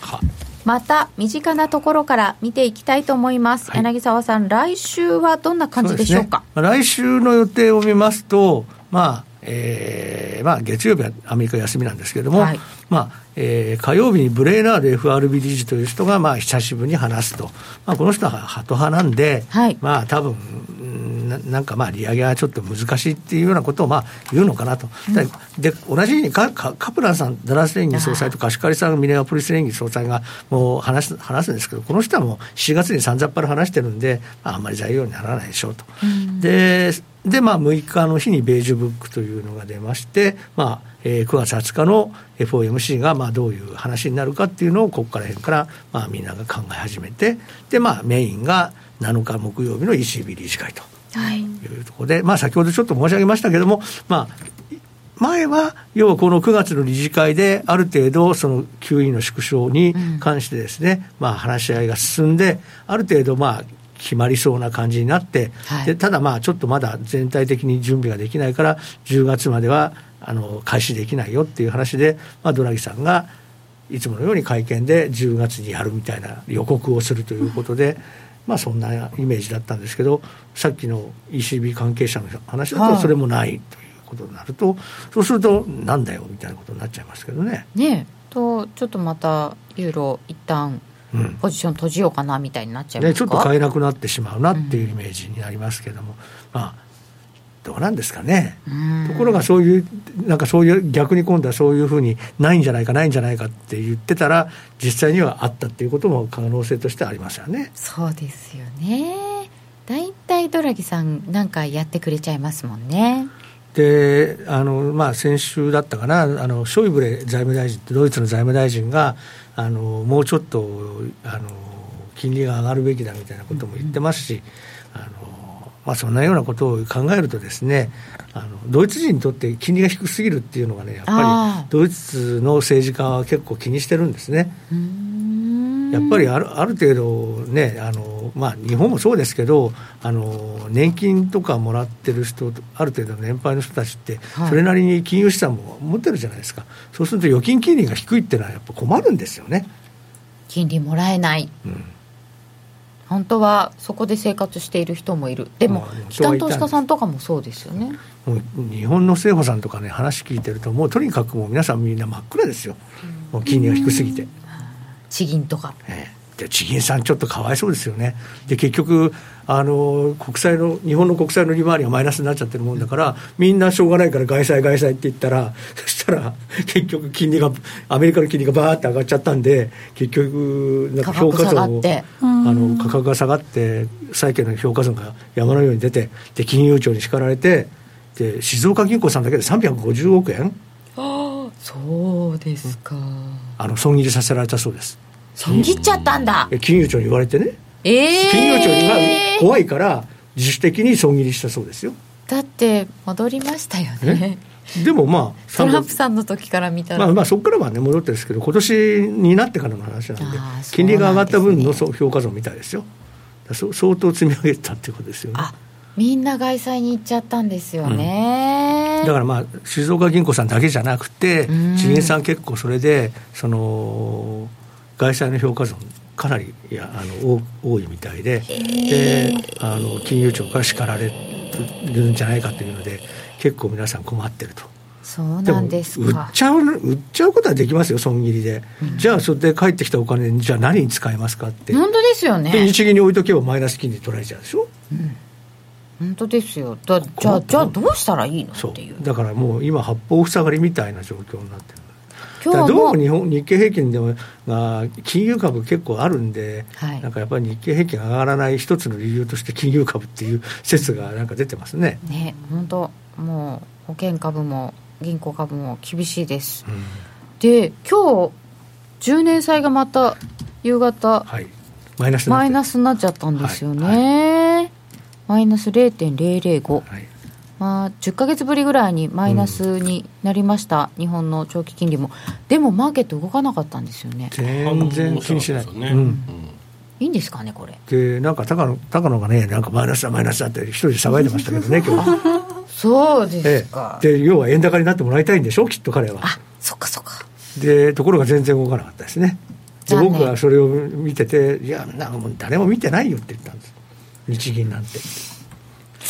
また身近なところから見ていきたいと思います、はい、柳沢さん来週はどんな感じでしょうか、ね、来週の予定を見ますとまあえーまあ、月曜日はアメリカ休みなんですけれども、はい、まあえー、火曜日にブレイナード FRB 理事という人が、まあ、久しぶりに話すと、まあ、この人はハト派なんで、はい、まあ多分ななんかまあ利上げはちょっと難しいっていうようなことをまあ言うのかなと、うん、で同じようにカカプランさん、ダラス連議総裁と貸し借りさん、ミネアポリス連議総裁がもう話す話すんですけど、この人はもう7月にさんざっぱら話してるんで、まあ、あんまり材料にならないでしょうと。うん、でで、まあ、6日の日にベージュブックというのが出まして、まあえー、9月20日の FOMC がまあどういう話になるかっていうのをここから辺からまあみんなが考え始めてで、まあ、メインが7日木曜日の ECB 理事会とい。うところで、はい、まあ、先ほどちょっと申し上げましたけれども、まあ、前は要はこの9月の理事会である程度その QE の縮小に関してですね、うん、まあ話し合いが進んである程度まあ決まりそうな感じになって、はい、でただまあちょっとまだ全体的に準備ができないから10月まではあの開始できないよっていう話で、まあ、ドラギさんがいつものように会見で10月にやるみたいな予告をするということで、まあ、そんなイメージだったんですけどさっきの ECB 関係者の話だとそれもないということになると、そうするとなんだよみたいなことになっちゃいますけどね。ねとちょっとまたユーロ一旦ポジション閉じようかなみたいになっちゃいますか、ね、ちょっと買えなくなってしまうなっていうイメージになりますけども、まあどうなんですかね、ところがそういう、なんかそういう、逆に今度はそういうふうにないんじゃないか、ないんじゃないかって言ってたら、実際にはあったっていうことも可能性としてありますよね。そうですよね。大体ドラギさん、なんかやってくれちゃいますもんね。であの、まあ、先週だったかな、あのショイブレ財務大臣ドイツの財務大臣が、あのもうちょっとあの金利が上がるべきだみたいなことも言ってますし、あのまあ、そんなようなことを考えるとですねあのドイツ人にとって金利が低すぎるっていうのがねやっぱりドイツの政治家は結構気にしてるんですね。やっぱりあるある程度ねあの、まあ、日本もそうですけどあの年金とかもらってる人ある程度の年配の人たちって、それなりに金融資産も持ってるじゃないですか。そうすると預金金利が低いっていうのはやっぱ困るんですよね。金利もらえない、うん本当はそこで生活している人もいる。でも、まあ、機関投資家さんとかもそうですよね。日本の政府さんとかね話聞いてるともうとにかくもう皆さんみんな真っ暗ですよ、もう金利が低すぎて。地銀とか。ええで地銀さん、ちょっとかわいそうですよね、で結局あの、国債の、日本の国債の利回りがマイナスになっちゃってるもんだから、みんなしょうがないから、外債、外債って言ったら、[laughs] そしたら、結局、金利が、アメリカの金利がばーって上がっちゃったんで、結局、なんか評価損を、あの価格が下がって、債券の評価損が山のように出て、で金融庁に叱られて、で静岡銀行さんだけで350億円。そうですか、あの損切りさせられたそうです損切っちゃったんだ。金融庁に言われてね、えー、金融庁には怖いから自主的に損切りしたそうですよ。だって戻りましたよね。でもまあトランプさんの時から見たら。まあまあそこからはね戻ってるんですけど今年になってからの話なんで金利が上がった分の評価損みたいですよ。相当積み上げたっていうことですよね。みんな外債に行っちゃったんですよね、うん、だからまあ静岡銀行さんだけじゃなくて地銀さん結構それでその外債の評価損かなりいやあの多いみたいでであの金融庁から叱られるんじゃないかというので結構皆さん困ってると。そうなんです売っちゃう売っちゃうことはできますよ損切りで、うん、じゃあそれで帰ってきたお金じゃあ何に使いますかって。本当ですよね。日銀に置いとけばマイナス金利取られちゃうでしょ、うん。本当ですよ。だじゃあじゃあどうしたらいいのっていう。だからもう今八方塞がりみたいな状況になってる今日どうも日本日経平均でも、まあ、金融株結構あるんで、はい、なんかやっぱり日経平均上がらない一つの理由として金融株っていう説がなんか出てますね。ね本当もう保険株も銀行株も厳しいです。うん、で今日10年債がまた夕方、はい、マイナスになっちゃったんですよね。はい。はい。マイナス0.005、はい、まあ、10か月ぶりぐらいにマイナスになりました、うん、日本の長期金利も、でもマーケット動かなかったんですよね。全然気にしない、ね、うん、いいんですかね、これ。で、なんか高野高野がね、なんかマイナスだ、マイナスだって一人で騒いでましたけどね、[laughs] 今日そうですか、ええ、で、要は円高になってもらいたいんでしょ、きっと彼は。あそっかそっか。で、ところが全然動かなかったですね。で僕はそれを見てて、いや、なんかもう誰も見てないよって言ったんです。日銀なんて。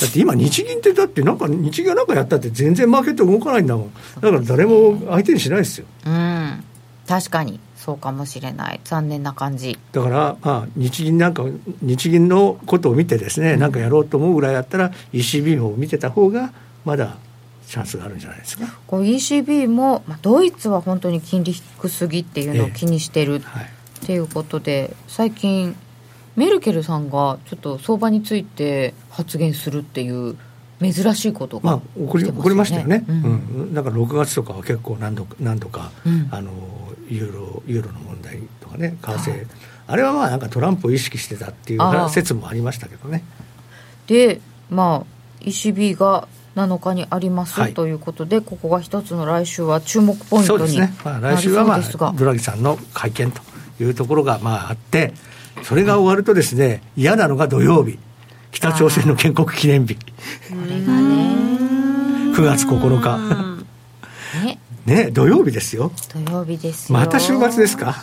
だって今、日銀って、だってなんか、日銀がなんかやったって、全然マーケット動かないんだもん、だから誰も相手にしないですよ。うん。確かに。そうかもしれない。残念な感じ。だから、まあ、日銀なんか日銀のことを見てですね、うん、なんかやろうと思うぐらいだったら ECB を見てた方がまだチャンスがあるんじゃないですか。こう ECB も、まあ、ドイツは本当に金利低すぎっていうのを気にしてる、ええはい、っていうことで最近メルケルさんがちょっと相場について発言するっていう珍しいことが、まあ、起こり起こりましたよね、うん、うん、だから6月とかは結構何度何度か、うん、あのユーロユーロの問題とかね為替、あれはまあなんかトランプを意識してたっていう説もありましたけどね。でまあ ECB が7日にあります、はい、ということでここが一つの来週は注目ポイントになりそうですね、まあ、来週は、まあ、ドラギさんの会見というところがまああってそれが終わるとですね嫌なのが土曜日。北朝鮮の建国記念日。これがね。[laughs] 9月9日。ね。[laughs] ね土曜日ですよ。土曜日ですまた週末ですか？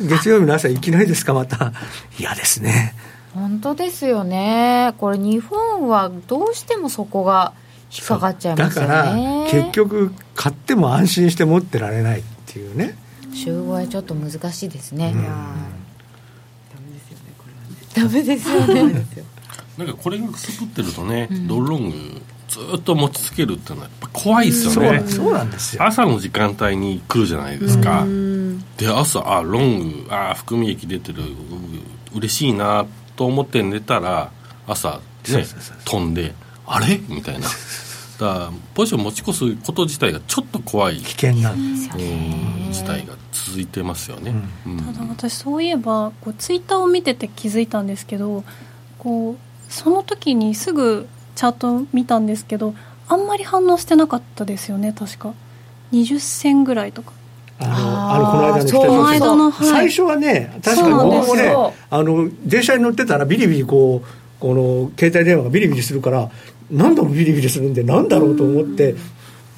月曜日の朝いきなりですか？また。嫌ですね。本当ですよね。これ日本はどうしてもそこが引っかかっちゃいますよね。だから結局買っても安心して持ってられないっていうね。集合はちょっと難しいですね、うん、ダメですよね。なんかこれがくすぶってるとね、うん、ドルロングずっと持ちつけるっていうのはやっぱ怖いですよね、そうなんですよ。朝の時間帯に来るじゃないですか。で朝あロングあ含み益出てる。嬉しいなと思って寝たら朝ね飛んであれ？みたいな。だポジション持ち越すこと自体がちょっと怖い。危険なんですよ。ね事態が続いてますよね、うん、ただ私そういえばこうツイッターを見てて気づいたんですけどこうその時にすぐチャート見たんですけどあんまり反応してなかったですよね確か。20銭ぐらいとか。あのあのこの間の最初はね確かに僕もねあの電車に乗ってたらビリビリこうこの携帯電話がビリビリするから何度もビリビリするんで何だろうと思って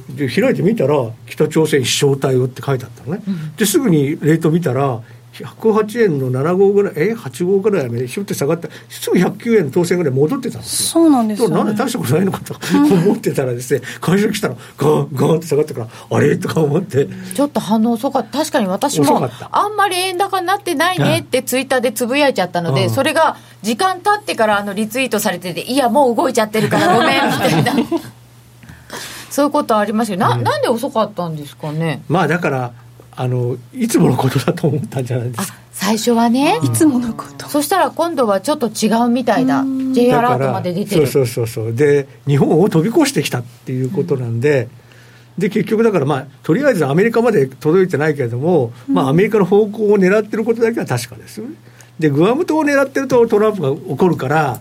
で開いてみたら北朝鮮飛翔体をって書いてあったのね、ですぐにレート見たら108円の7号ぐらい、え、8号ぐらいまでひょって下がって、すぐ109円の当選ぐらい戻ってたんですよ。そうなんですよ、ね、なんで大したことないのかと思ってたらですね、会社来たら、ガーン、ガーンって下がってから、あれ？とか思って。ちょっと反応遅かった。確かに私も、あんまり円高になってないねってツイッターでつぶやいちゃったので、それが時間経ってからあのリツイートされてて、いや、もう動いちゃってるからごめん、みたいな。そういうことありますよ。な、うん、なんで遅かったんですかね？まあだからあのいつものことだと思ったんじゃないですか。最初はね、いつものこと。そしたら今度はちょっと違うみたいだ J アラートまで出てる。そうそうそうそう。で日本を飛び越してきたっていうことなんで、うん、で結局だからまあとりあえずアメリカまで届いてないけれども、うん、まあアメリカの方向を狙ってることだけは確かですよね。でグアム島を狙ってるとトランプが起こるから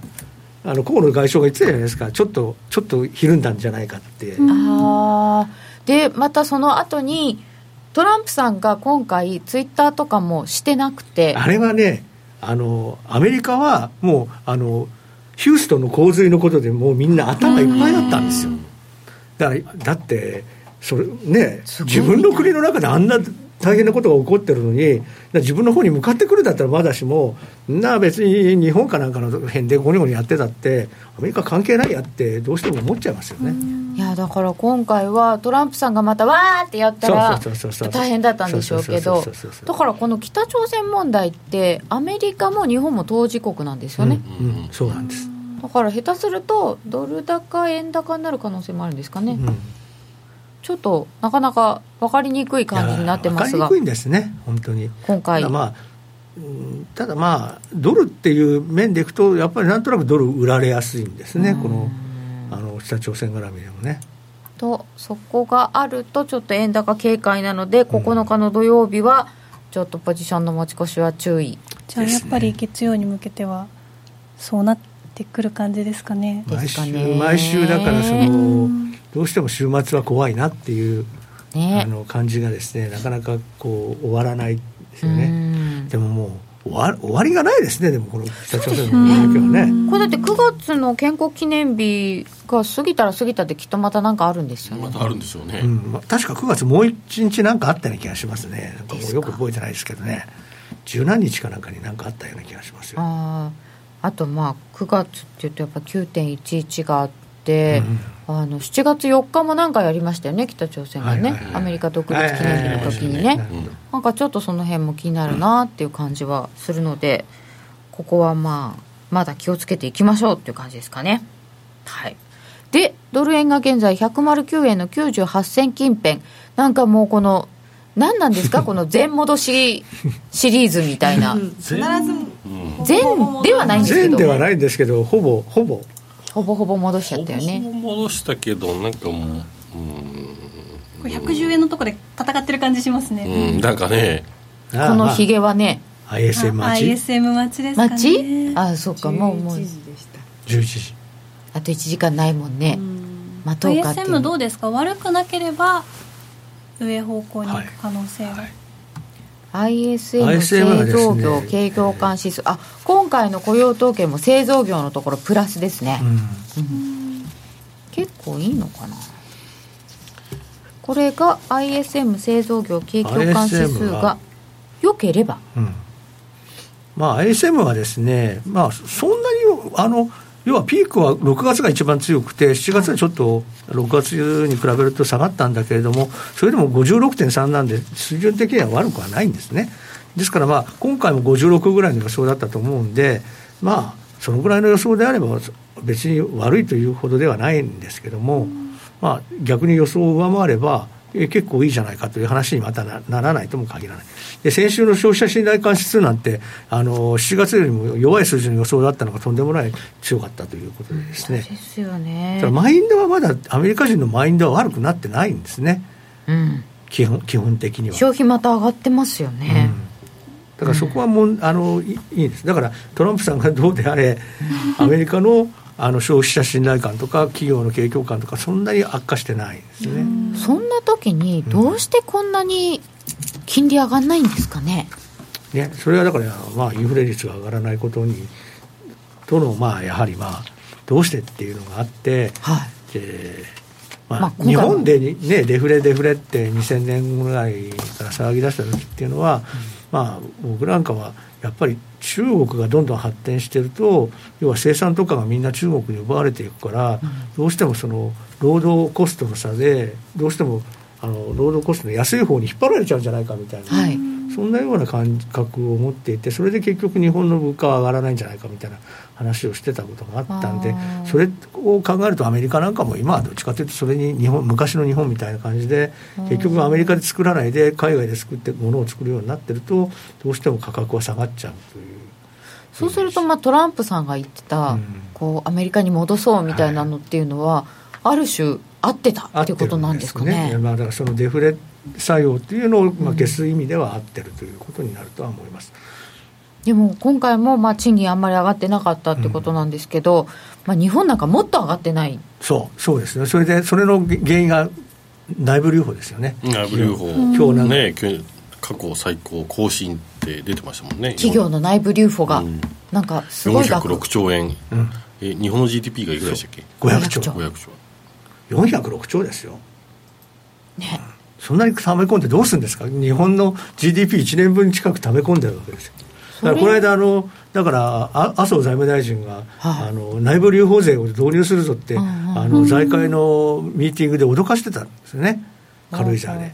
あの河野外相が言ってたじゃないですか。ちょっとちょっとひるんだんじゃないかって、ああでまたその後にトランプさんが今回、ツイッターとかもしてなくて。あれはね、あのアメリカはもうあの、ヒューストンの洪水のことでもうみんな頭いっぱいだったんですよ。だだってそれね、自分の国の中であんな大変なことが起こってるのに、自分の方に向かってくるだったらまだしも、な別に日本かなんかの辺でゴニゴニやってたって、アメリカ関係ないやって、どうしても思っちゃいますよね。いやだから今回はトランプさんがまたわーってやったら大変だったんでしょうけどだからこの北朝鮮問題ってアメリカも日本も当事国なんですよね、うんうん、そうなんです。だから下手するとドル高円高になる可能性もあるんですかね、うんちょっとなかなか分かりにくい感じになってますが。分かりにくいんですね本当に。今回。ただまあただまあドルっていう面でいくとやっぱりなんとなくドル売られやすいんですねこのあの北朝鮮絡みでもね。とそこがあるとちょっと円高警戒なので9日の土曜日はちょっとポジションの持ち越しは注意、じゃあやっぱり月曜に向けてはそうなってくる感じですかね。毎週毎週だからそのどうしても週末は怖いなっていう、ね、あの感じがですねなかなかこう終わらないですよねでももう終わ終わりがないですね、でもこの北朝鮮の影響はね。これだって9月の建国記念日が過ぎたら過ぎたできっとまた何かあるんですよね。またあるんでしょうね。うん、確か9月もう一日なんかあったような気がしますね。なんかもうよく覚えてないですけどね。十何日かなんかになんかあったような気がしますよ。ああとまあ9月っていうとやっぱ9.11があって、うん、あの7月4日もなんかやりましたよね北朝鮮がね、はいはいはい、アメリカ独立記念日の時にね、なんかちょっとその辺も気になるなっていう感じはするので、ここはまあまだ気をつけていきましょうっていう感じですかね。はい。でドル円が現在109円の98銭近辺。なんかもうこの何なんですか？[laughs] この全戻しシリーズみたいな。必ず全ではないんですけど。全ではないんですけどほぼほぼほぼほぼ戻しちゃったよね。ほぼ戻したけどなんかもううん。これ110円のところで戦ってる感じしますね。うんなんかね。このひげはね ISM 待ち ISM 待ちですかね待ちあそっかもうもう11時あと1時間ないもんね待とうかって ISM どうですか悪くなければ上方向に行く可能性が、はいはい ISM 製造業景況感指数、あ今回の雇用統計も製造業のところプラスですね、うん。うん、結構いいのかな。これが ISM 製造業景況感指数が良ければ、うん、まあ ISM はですねまあそんなにあの要はピークは6月が一番強くて、7月はちょっと6月に比べると下がったんだけれども、それでも56.3なんで、水準的には悪くはないんですね。ですから、まあ、今回も56ぐらいの予想だったと思うんで、まあ、そのぐらいの予想であれば、別に悪いというほどではないんですけども、まあ、逆に予想を上回れば、え結構いいじゃないかという話にまたならないとも限らない。で先週の消費者信頼感指数なんてあの7月よりも弱い数字の予想だったのがとんでもない強かったということでですね。ですよね。マインドはまだアメリカ人のマインドは悪くなってないんですね。うん、基本基本的には。消費また上がってますよね。うんだからそこはもう、あのいいです、だからトランプさんがどうであれ、[laughs] アメリカのあの消費者信頼感とか企業の景況感とかそんなに悪化してないですね。そんな時にどうしてこんなに金利上がらないんですかね,、ねそれはだから、まあ、インフレ率が上がらないことにとの、まあ、やはり、まあ、どうしてっていうのがあって、はい。でまあ、日本で、ね、デフレデフレって2000年ぐらいから騒ぎ出した時っていうのは、うん、まあ、僕なんかはやっぱり中国がどんどん発展してると要は生産とかがみんな中国に奪われていくから、どうしてもその労働コストの差でどうしてもあの労働コストの安い方に引っ張られちゃうんじゃないかみたいな、はい、そんなような感覚を持っていてそれで結局日本の物価は上がらないんじゃないかみたいな話をしてたことがあったんでそれを考えるとアメリカなんかも今はどっちかというとそれに日本昔の日本みたいな感じで結局アメリカで作らないで海外で作ってものを作るようになってるとどうしても価格は下がっちゃうという。そうすると、まあ、トランプさんが言ってた、うん、こうアメリカに戻そうみたいなのっていうのは、はい、ある種合ってたっていうことなんですかね。ねまあ、だからそのデフレ作用っていうのを、まあ、消す意味では合ってるということになるとは思います。でも今回もまあ賃金あんまり上がってなかったってことなんですけど、うん、まあ、日本なんかもっと上がってない。そうそうですね。それでそれの原因が内部留保ですよね。内部留保。今日なんね過去最高更新って出てましたもんね。企業の内部留保が、なんかすごい額。406兆円、うん、え日本の GDP がいくらでしたっけ？500兆。500兆。406兆ですよ、ね、そんなに溜め込んでどうするんですか？日本の GDP1 年分近く溜め込んでるわけですよだからこの間あのだから麻生財務大臣が、はい、あの内部留保税を導入するぞって、あの財界のミーティングで脅かしてたんですよね。軽井沢で。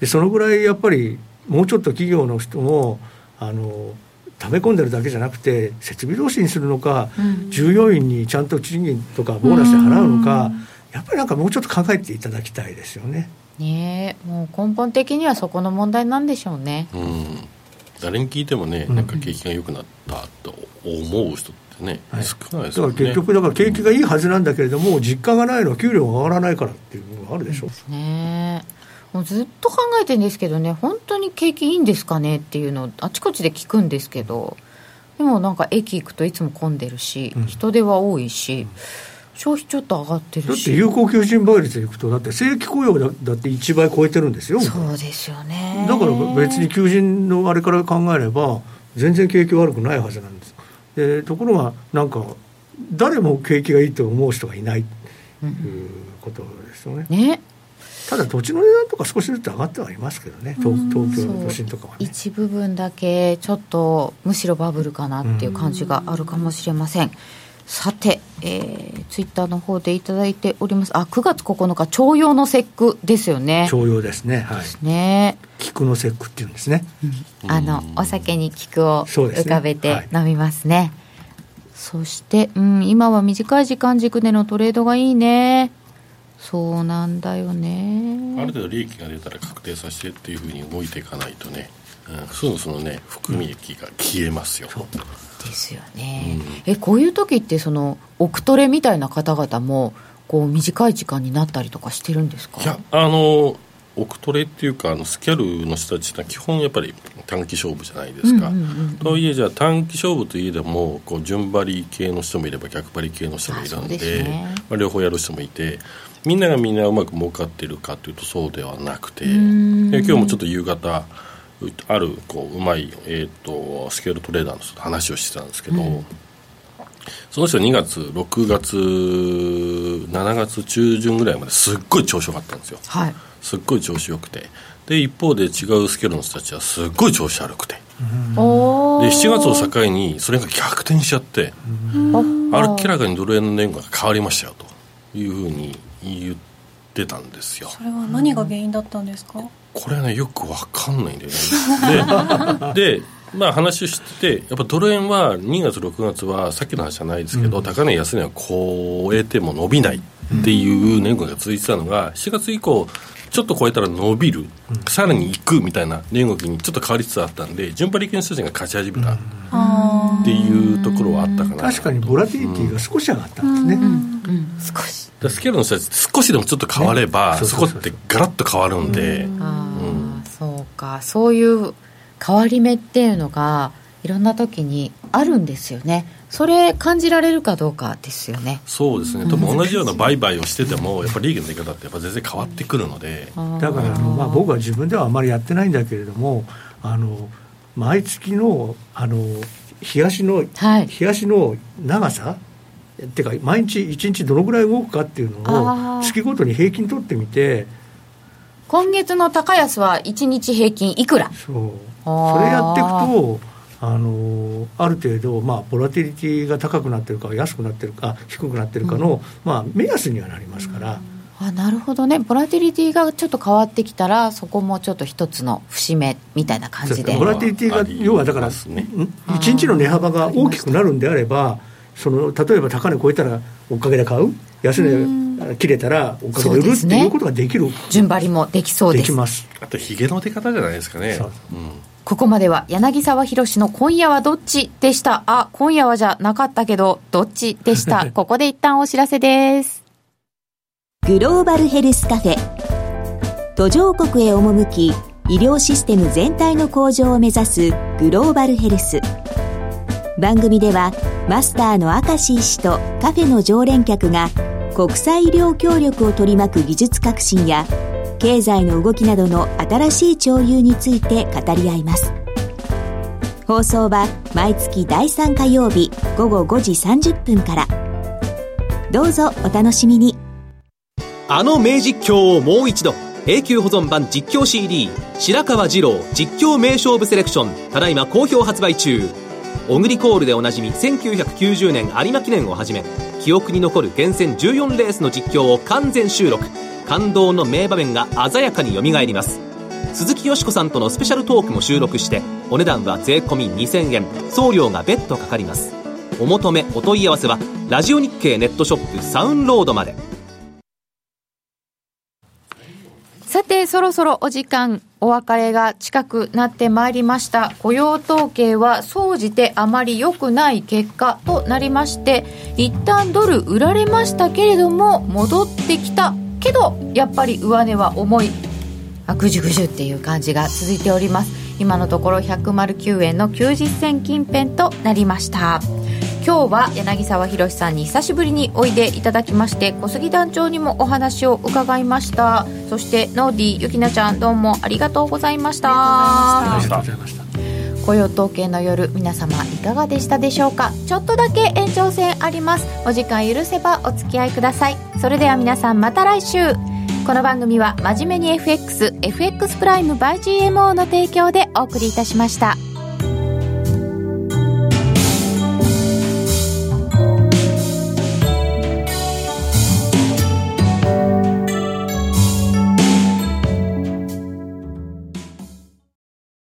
でそのぐらいやっぱりもうちょっと企業の人もあの溜め込んでるだけじゃなくて設備投資にするのか、うん、従業員にちゃんと賃金とかボーナスで払うのか、やっぱりなんかもうちょっと考えていただきたいですよね。ねもう根本的にはそこの問題なんでしょうね。うん誰に聞いてもね、なんか景気が良くなったと思う人ってね、はい、少ないですから、ね、結局、だから景気がいいはずなんだけれども、うん、実感がないのは給料が上がらないからっていうのがあるでしょ。うね。もうずっと考えてるんですけどね、本当に景気いいんですかねっていうのをあちこちで聞くんですけど、でもなんか駅行くといつも混んでるし、人手は多いし。うん消費ちょっと上がってるし。だって有効求人倍率でいくとだって正規雇用だだって1倍超えてるんですよそうですよね。だから別に求人のあれから考えれば全然景気悪くないはずなんです。でところがなんか誰も景気がいいと思う人がいない。ということですよね、うん、ね。ただ土地の値段とか少しずつ上がってはいますけどね。東東京の都心とかは、ね、一部分だけちょっとむしろバブルかなっていう感じがあるかもしれません、うんさて、えー、ツイッターの方でいただいております。あ、9月9日、徴用の節句ですよね。徴用ですね。はい。ですね。菊の節句っていうんですね。うん、あの、お酒に菊を浮かべて飲みますね。そ、ねはい、して、うん、今は短い時間軸でのトレードがいいね。そうなんだよね。ある程度利益が出たら確定させてっていうふうに動いていかないとね。うん、そろそろね含み益が消えますよ。うんですよね、うん、えこういう時ってその奥トレみたいな方々もこう短い時間になったりとかしてるんですか？いやあの奥トレっていうかあのスキャルの人たちって基本やっぱり短期勝負じゃないですか、うんうんうん、とはいえじゃあ短期勝負といえどもこう順張り系の人もいれば逆張り系の人もいるんで、ね、まあ、両方やる人もいてみんながみんなうまく儲かってるかというとそうではなくて今日もちょっと夕方あるこううまい、えーと、スケールトレーダーの人と話をしてたんですけど、うん、その人2月6月7月中旬ぐらいまですっごい調子よかったんですよ、はい、すっごい調子よくて。で一方で違うスケールの人たちはすっごい調子悪くて、で7月を境にそれが逆転しちゃって、明らかにドル円の年号が変わりましたよというふうに言ってたん。ですよそれは何が原因だったんですかこれはねよく分かんないんだよね。でまあ話しててやっぱドル円は2月6月はさっきの話じゃないですけど、うん、高値安値は超えても伸びないっていう年号が続いてたのが7月以降ちょっと超えたら伸びる、うん、さらに行くみたいな値動きにちょっと変わりつつあったんで順張り系の人たちが勝ち始めた。っていうところはあったかな確かにボラティリティが少し上がったんですね、少しスケールの人たち少しでもちょっと変われば、ね、そこってガラッと変わるんで、うん、そうか。そういう変わり目っていうのがいろんな時にあるんですよね。それ感じられるかどうかですよね。そうですね。多分同じような売買をしててもやっぱり利益の出方ってやっぱ全然変わってくるので。だからあの、まあ、僕は自分ではあまりやってないんだけれどもあの毎月のあの東の、はい、東の長さっていうか毎日1日どのぐらい動くかっていうのを月ごとに平均取ってみて今月の高安は1日平均いくら？そう。それやっていくとあのある程度、まあ、ボラティリティが高くなってるか安くなってるか低くなってるかの、うん、まあ、目安にはなりますから。あなるほどね、ボラティリティがちょっと変わってきたら、そこもちょっと一つの節目みたいな感じで。ボラティリティが、要はだから、ね、1日の値幅が大きくなるんであれば、その例えば高値超えたら追っかけで買う、安値切れたら追っかけで売る、っていうことができる、順張りもできそうです。できますあと、ひげの出方じゃないですかね。うんここまでは柳沢博の今夜はどっちでした？あ、今夜はじゃなかったけど、どっちでした？ここで一旦お知らせです。グローバルヘルスカフェ。途上国へ赴き、医療システム全体の向上を目指すグローバルヘルス。番組では、マスターの明石医師とカフェの常連客が、国際医療協力を取り巻く技術革新や、経済の動きなどの新しい潮流について語り合います。放送は毎月第3火曜日午後5時30分から。どうぞお楽しみに。あの名実況をもう一度。永久保存版実況 CD 白川二郎実況名勝負セレクション。ただいま好評発売中。オグリコールでおなじみ1990年有馬記念をはじめ記憶に残る厳選14レースの実況を完全収録。感動の名場面が鮮やかによみがえります。鈴木よしこさんとのスペシャルトークも収録してお値段は税込2000円。送料が別途かかります。お求めお問い合わせはラジオ日経ネットショップサウンロードまで。さてそろそろお時間お別れが近くなってまいりました。雇用統計は総じてあまり良くない結果となりまして一旦ドル売られましたけれども戻ってきたけどやっぱり上値は重い。あぐじゅぐじゅっていう感じが続いております。今のところ109円の90銭近辺となりました。今日は柳沢博さんに久しぶりにおいでいただきまして小杉団長にもお話を伺いました。そしてノーディーゆきなちゃんどうもありがとうございました。ありがとうございました。雇用統計の夜皆様いかがでしたでしょうか？ちょっとだけ延長戦あります。お時間許せばお付き合いください。それでは皆さんまた来週この番組は真面目に FXFX プライム by GMO の提供でお送りいたしました。